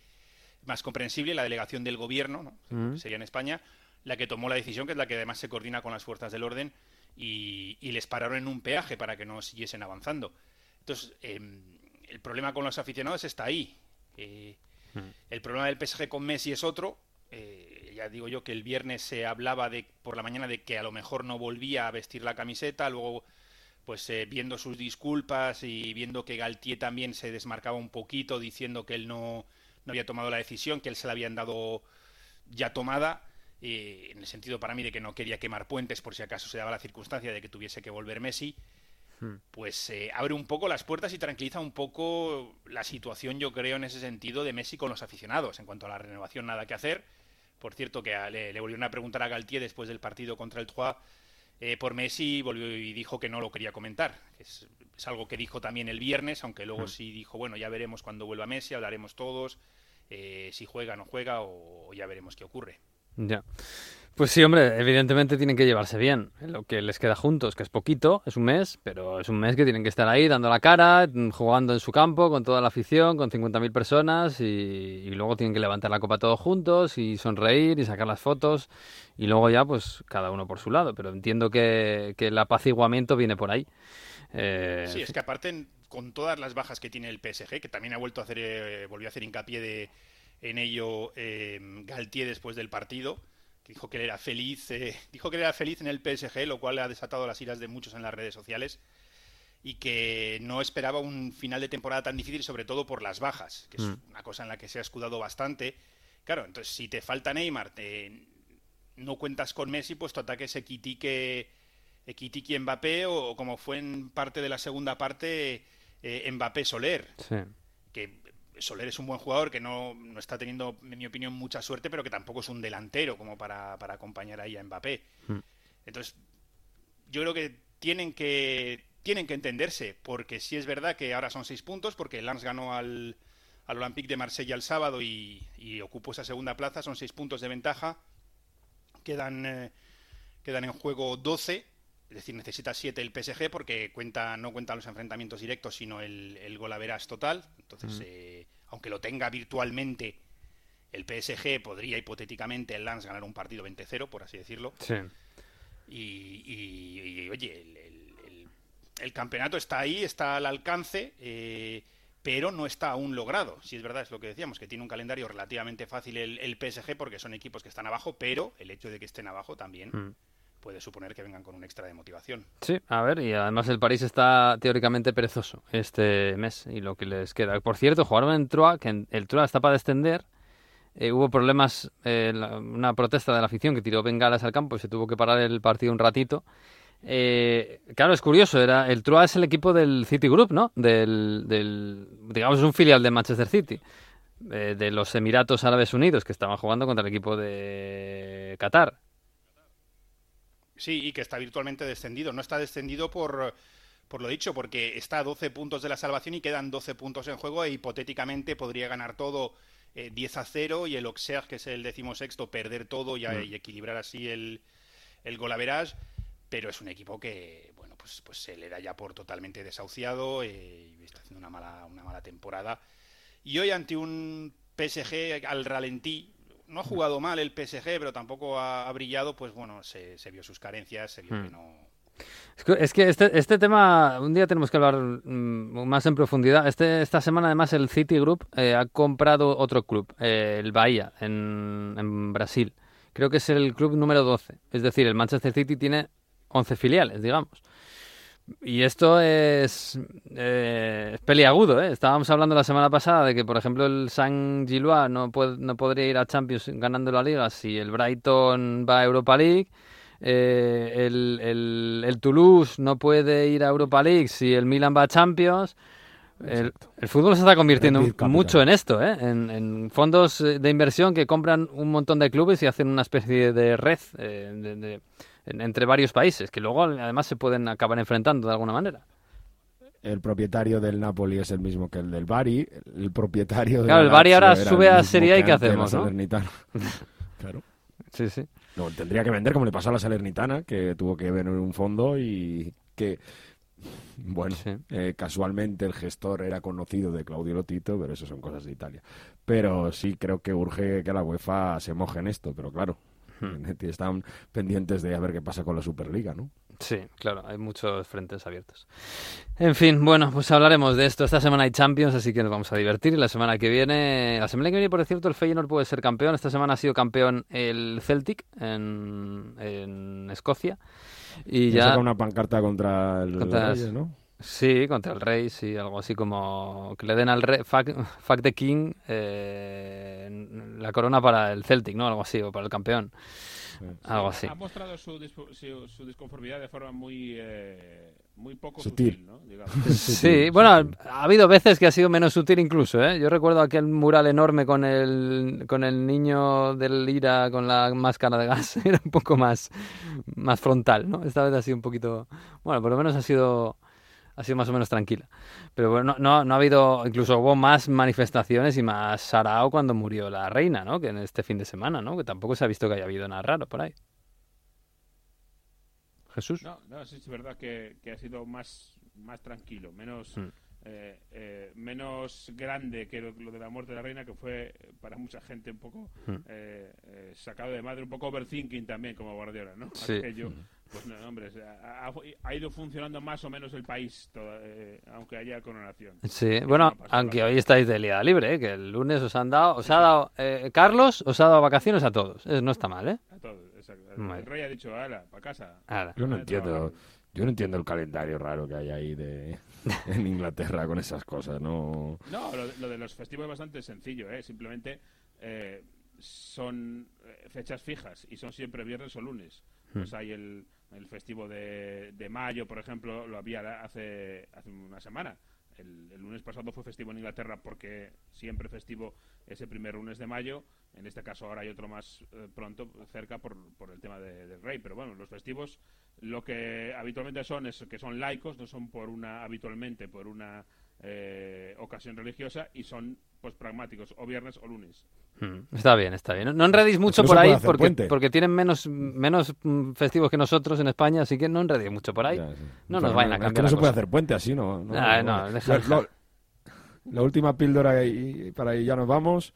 más comprensible, la delegación del gobierno, ¿no? Mm. sería en España, la que tomó la decisión, que es la que además se coordina con las fuerzas del orden y, y les pararon en un peaje para que no siguiesen avanzando. Entonces, em, el problema con los aficionados está ahí. Eh, el problema del PSG con Messi es otro. Eh, ya digo yo que el viernes se hablaba de por la mañana de que a lo mejor no volvía a vestir la camiseta, luego pues eh, viendo sus disculpas y viendo que Galtier también se desmarcaba un poquito diciendo que él no, no había tomado la decisión, que él se la habían dado ya tomada, eh, en el sentido para mí de que no quería quemar puentes por si acaso se daba la circunstancia de que tuviese que volver Messi, pues eh, abre un poco las puertas y tranquiliza un poco la situación, yo creo, en ese sentido de Messi con los aficionados. En cuanto a la renovación, nada que hacer. Por cierto, que a- le, le volvieron a preguntar a Galtier después del partido contra el Troyes eh, por Messi volvió y dijo que no lo quería comentar. Es, es algo que dijo también el viernes, aunque luego Mm. sí dijo, bueno, ya veremos cuando vuelva Messi, hablaremos todos, eh, si juega o no juega o, o ya veremos qué ocurre. Ya. Pues sí, hombre, evidentemente tienen que llevarse bien. en Lo que les queda juntos, que es poquito, es un mes, pero es un mes que tienen que estar ahí dando la cara, jugando en su campo con toda la afición, con 50.000 personas y, y luego tienen que levantar la copa todos juntos y sonreír y sacar las fotos y luego ya pues cada uno por su lado. Pero entiendo que, que el apaciguamiento viene por ahí. Eh, Sí, es que aparte, con todas las bajas que tiene el PSG, que también ha vuelto a hacer, eh, volvió a hacer hincapié de, en ello eh, Galtier después del partido, que dijo que él era feliz, eh, dijo que él era feliz en el PSG, lo cual ha desatado las iras de muchos en las redes sociales, y que no esperaba un final de temporada tan difícil, sobre todo por las bajas, que es Mm. una cosa en la que se ha escudado bastante. Claro, entonces si te falta Neymar, te- no cuentas con Messi, pues tu ataque se quitique Ekitiki Mbappé o, como fue en parte de la segunda parte eh, Mbappé Soler sí. que Soler es un buen jugador que no, no está teniendo en mi opinión mucha suerte pero que tampoco es un delantero como para, para acompañar ahí a Mbappé. Mm. entonces yo creo que tienen que tienen que entenderse porque sí es verdad que ahora son seis puntos porque Lens ganó al, al Olympique de Marsella el sábado y, y ocupó esa segunda plaza son seis puntos de ventaja. Quedan eh, quedan en juego 12 es decir, necesita 7 el PSG porque cuenta no cuenta los enfrentamientos directos, sino el, el gol a veras total. Entonces, eh, aunque lo tenga virtualmente, el PSG podría hipotéticamente el Lens ganar un partido 20-0, por así decirlo. Sí. Y, y- y, oye, el, el- el- el campeonato está ahí, está al alcance, eh, pero no está aún logrado. Si es verdad, es lo que decíamos, que tiene un calendario relativamente fácil el, el PSG porque son equipos que están abajo, pero el hecho de que estén abajo también Mm. Puede suponer que vengan con un extra de motivación. Sí, a ver, y además el París está teóricamente perezoso este mes y lo que les queda. Por cierto, jugaron en Troyes, que el Troyes está para descender. Eh, hubo problemas, eh, una protesta de la afición que tiró bengalas al campo y se tuvo que parar el partido un ratito. Eh, claro, es curioso, era el Troyes es el equipo del City Group, ¿no? Del, del digamos, un filial de Manchester City, eh, de los Emiratos Árabes Unidos, que estaban jugando contra el equipo de Qatar. Sí, y que está virtualmente descendido. No está descendido por, por lo dicho, porque está a 12 puntos de la salvación y quedan 12 puntos en juego e hipotéticamente podría ganar todo eh, 10 a 0 y el Auxerre, que es el decimosexto, perder todo y, Mm. y equilibrar así el, el golaverage. Pero es un equipo que, bueno, pues, pues se le da ya por totalmente desahuciado eh, y está haciendo una mala, una mala temporada. Y hoy ante un PSG al ralentí, no ha jugado mal el PSG, pero tampoco ha, ha brillado, pues bueno, se, se vio sus carencias, se vio Hmm. que no... Es que- Es que este, este tema, un día tenemos que hablar mm, más en profundidad. Este, esta semana, además, el City Group eh, ha comprado otro club, eh, el Bahía, en, en Brasil. Creo que es el club número 12. Es decir, el Manchester City tiene 11 filiales, digamos. Y esto es, eh, es peliagudo, ¿eh? Estábamos hablando la semana pasada de que, por ejemplo, el San Gilois no, puede, no podría ir a Champions ganando la liga si el Brighton va a Europa League. Eh, el, el, el Toulouse no puede ir a Europa League si el Milan va a Champions. El, el fútbol se está convirtiendo mucho en esto, ¿eh? en, en fondos eh, de inversión que compran un montón de clubes y hacen una especie de red eh, de- de- en- entre varios países, que luego además se pueden acabar enfrentando de alguna manera. El propietario del Napoli es el mismo que el del Bari. El propietario del Claro, el Bari ahora sube a Serie A y ¿qué hacemos, no? Claro. Sí, sí. No, tendría que vender como le pasó a la Salernitana, que tuvo que en un fondo y que, bueno, eh, casualmente el gestor era conocido de Claudio Lotito, pero eso son cosas de Italia. Pero sí creo que urge que la UEFA se moje en esto, pero claro, Hmm. están pendientes de a ver qué pasa con la Superliga, ¿no? Sí, claro, hay muchos frentes abiertos. En fin, bueno, pues hablaremos de esto. Esta semana hay Champions, así que nos vamos a divertir. Y la semana que viene, la semana que viene, por cierto, el Feyenoord puede ser campeón. Esta semana ha sido campeón el Celtic en, en Escocia. Y ya saca una pancarta contra el Contra- Reyes, ¿no? Sí, contra el rey, sí, algo así como que le den al rey, fuck, fuck the king, eh, la corona para el Celtic, ¿no? Algo así, o para el campeón. Algo así. Ha mostrado su, dispo- su, su disconformidad de forma muy, eh, muy poco Sutil. sutil, ¿no? Digamos. Sí, bueno, ha, ha habido veces que ha sido menos sutil incluso, ¿eh? Yo recuerdo aquel mural enorme con el, con el niño del Ira con la máscara de gas, era un poco más, más frontal, ¿no? Esta vez ha sido un poquito, bueno, por lo menos ha sido, ha sido más o menos tranquila. Pero bueno, no, no, no ha habido, incluso hubo más manifestaciones y más sarao cuando murió la reina, ¿no? Que en este fin de semana, ¿no? Que tampoco se ha visto que haya habido nada raro por ahí. Jesús. No, no, sí, es verdad que, que ha sido más, más tranquilo, menos, Mm. eh, eh, menos grande que lo, lo de la muerte de la reina, que fue eh, para mucha gente un poco Mm. eh, eh, sacado de madre, un poco overthinking también, como Guardiola, ¿no? Sí. Aquello, pues no, hombre, o sea, ha, ha ido funcionando más o menos el país, toda- eh, aunque haya coronación. Sí, Eso bueno, no aunque hoy estáis de liada libre, ¿eh? que el lunes os han dado, os ha dado, eh, Carlos os ha dado vacaciones a todos, Eh, no está mal, ¿eh? A todos, exacto. El rey ha dicho, ala, para casa. Ala. Yo no entiendo, trabajar". yo no entiendo el calendario raro que hay ahí de, en Inglaterra con esas cosas, no. No, lo, lo de los festivos es bastante sencillo, ¿eh? Simplemente eh, son eh, fechas fijas y son siempre viernes o lunes. Hmm. Pues hay el, el festivo de, de mayo, por ejemplo, lo había hace, hace una semana. El, lunes pasado fue festivo en Inglaterra porque siempre festivo ese primer lunes de mayo. En este caso ahora hay otro más eh, pronto, cerca, por, por el tema de- del rey. Pero bueno, los festivos lo que habitualmente son es que son laicos, no son por una habitualmente por una eh, ocasión religiosa y son pues pragmáticos, o viernes o lunes. Mm, Está bien, está bien. No- No enredéis mucho no por puede ahí porque, puente. porque tienen menos, menos mm, festivos que nosotros en España, así que no enredéis mucho por ahí. Ya, sí. No Pero nos vayan a es que cambiar no la se puede cosa. hacer puente así, ¿no? no, Ah, no, no, vale. deja- La- la- la última píldora y para ahí ya nos vamos.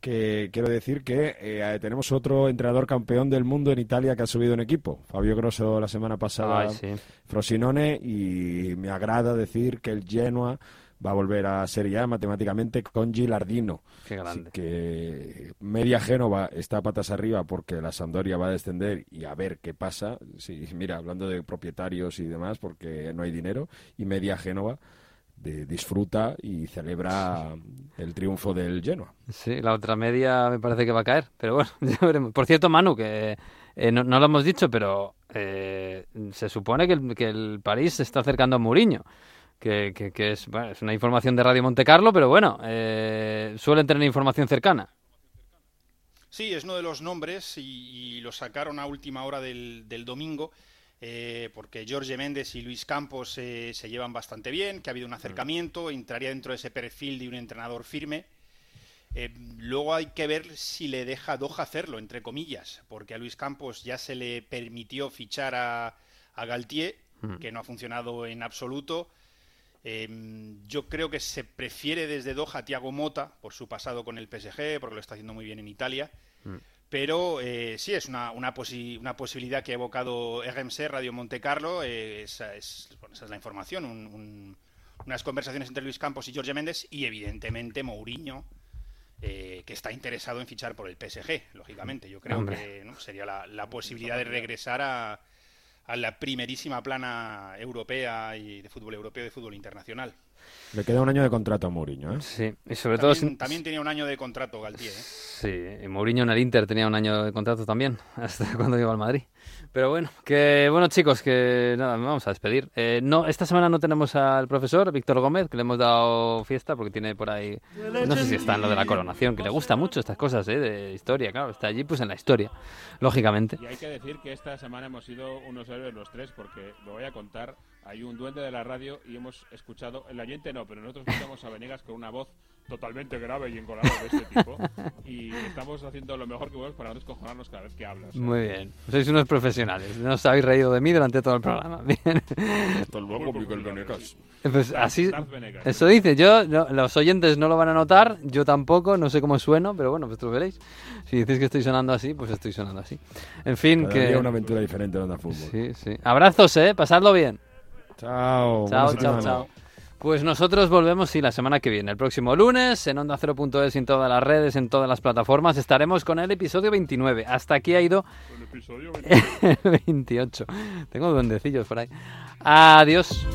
Que quiero decir que eh, tenemos otro entrenador campeón del mundo en Italia que ha subido en equipo. Fabio Grosso la semana pasada, Ay, sí. Frosinone, y me agrada decir que el Genoa va a volver a Serie A matemáticamente con Gilardino. Qué grande. Así que media Génova está patas arriba porque la Sampdoria va a descender y a ver qué pasa. Sí, mira, hablando de propietarios y demás, porque no hay dinero. Y media Génova de- disfruta y celebra el triunfo del Genoa. Sí, la otra media me parece que va a caer, pero bueno, ya veremos. Por cierto, Manu, que eh, no, no lo hemos dicho, pero eh, se supone que el, que el París se está acercando a Mourinho, que, que- que es, bueno, es una información de Radio Monte Carlo, pero bueno, eh, suelen tener información cercana. Sí, es uno de los nombres y, y lo sacaron a última hora del, del domingo eh, porque Jorge Méndez y Luis Campos eh, se llevan bastante bien, que ha habido un acercamiento, entraría dentro de ese perfil de un entrenador firme. Eh, luego hay que ver si le deja Doha hacerlo, entre comillas, porque a Luis Campos ya se le permitió fichar a, a Galtier, Mm. que no ha funcionado en absoluto. Eh, yo creo que se prefiere desde Doha a Thiago Mota por su pasado con el PSG, porque lo está haciendo muy bien en Italia. Mm. Pero eh, sí, es una, una, posi- una posibilidad que ha evocado RMC, Radio Monte Carlo. eh, esa, es, bueno, esa es la información. un- un- unas conversaciones entre Luis Campos y Jorge Méndez y, evidentemente, Mourinho, eh, que está interesado en fichar por el PSG, lógicamente. Yo creo Hombre. que ¿no? sería la, la posibilidad de regresar a, a la primerísima plana europea y de fútbol europeo y de fútbol internacional. Le queda un año de contrato a Mourinho, ¿eh? Sí, y sobre todo... También, sin- también tenía un año de contrato Galtier. ¿eh? Sí, y Mourinho en el Inter tenía un año de contrato también, hasta cuando iba al Madrid. Pero bueno, que bueno chicos, que nada, vamos a despedir. Eh, no, esta semana no tenemos al profesor Víctor Gómez, que le hemos dado fiesta porque tiene por ahí, no sé si está en lo de la coronación, que le gusta mucho estas cosas, ¿eh? de historia, claro, está allí pues en la historia, lógicamente. Y hay que decir que esta semana hemos sido unos héroes los tres, porque lo voy a contar. Hay un duende de la radio y hemos escuchado, el oyente no, pero nosotros escuchamos a Venegas con una voz totalmente grave y encolado de este tipo. y estamos haciendo lo mejor que podemos para no descojonarnos cada vez que hablas. Muy bien. Sois unos profesionales. No os habéis reído de mí durante todo el programa. Bien. Hasta luego, Miguel Venegas. Pues así, eso dice. Yo, no- los oyentes no lo van a notar, yo tampoco, no sé cómo sueno, pero bueno, vosotros veréis. Si decís que estoy sonando así, pues estoy sonando así. En fin, Cada que... día una aventura diferente en Onda Fútbol. Sí, sí. Abrazos, eh, pasadlo bien. Chao. Chao, chao, chao. Pues nosotros volvemos, sí, la semana que viene, el próximo lunes, en Onda 0.es, en todas las redes, en todas las plataformas, estaremos con el episodio 29. Hasta aquí ha ido El episodio el 28. Tengo duendecillos por ahí. Adiós.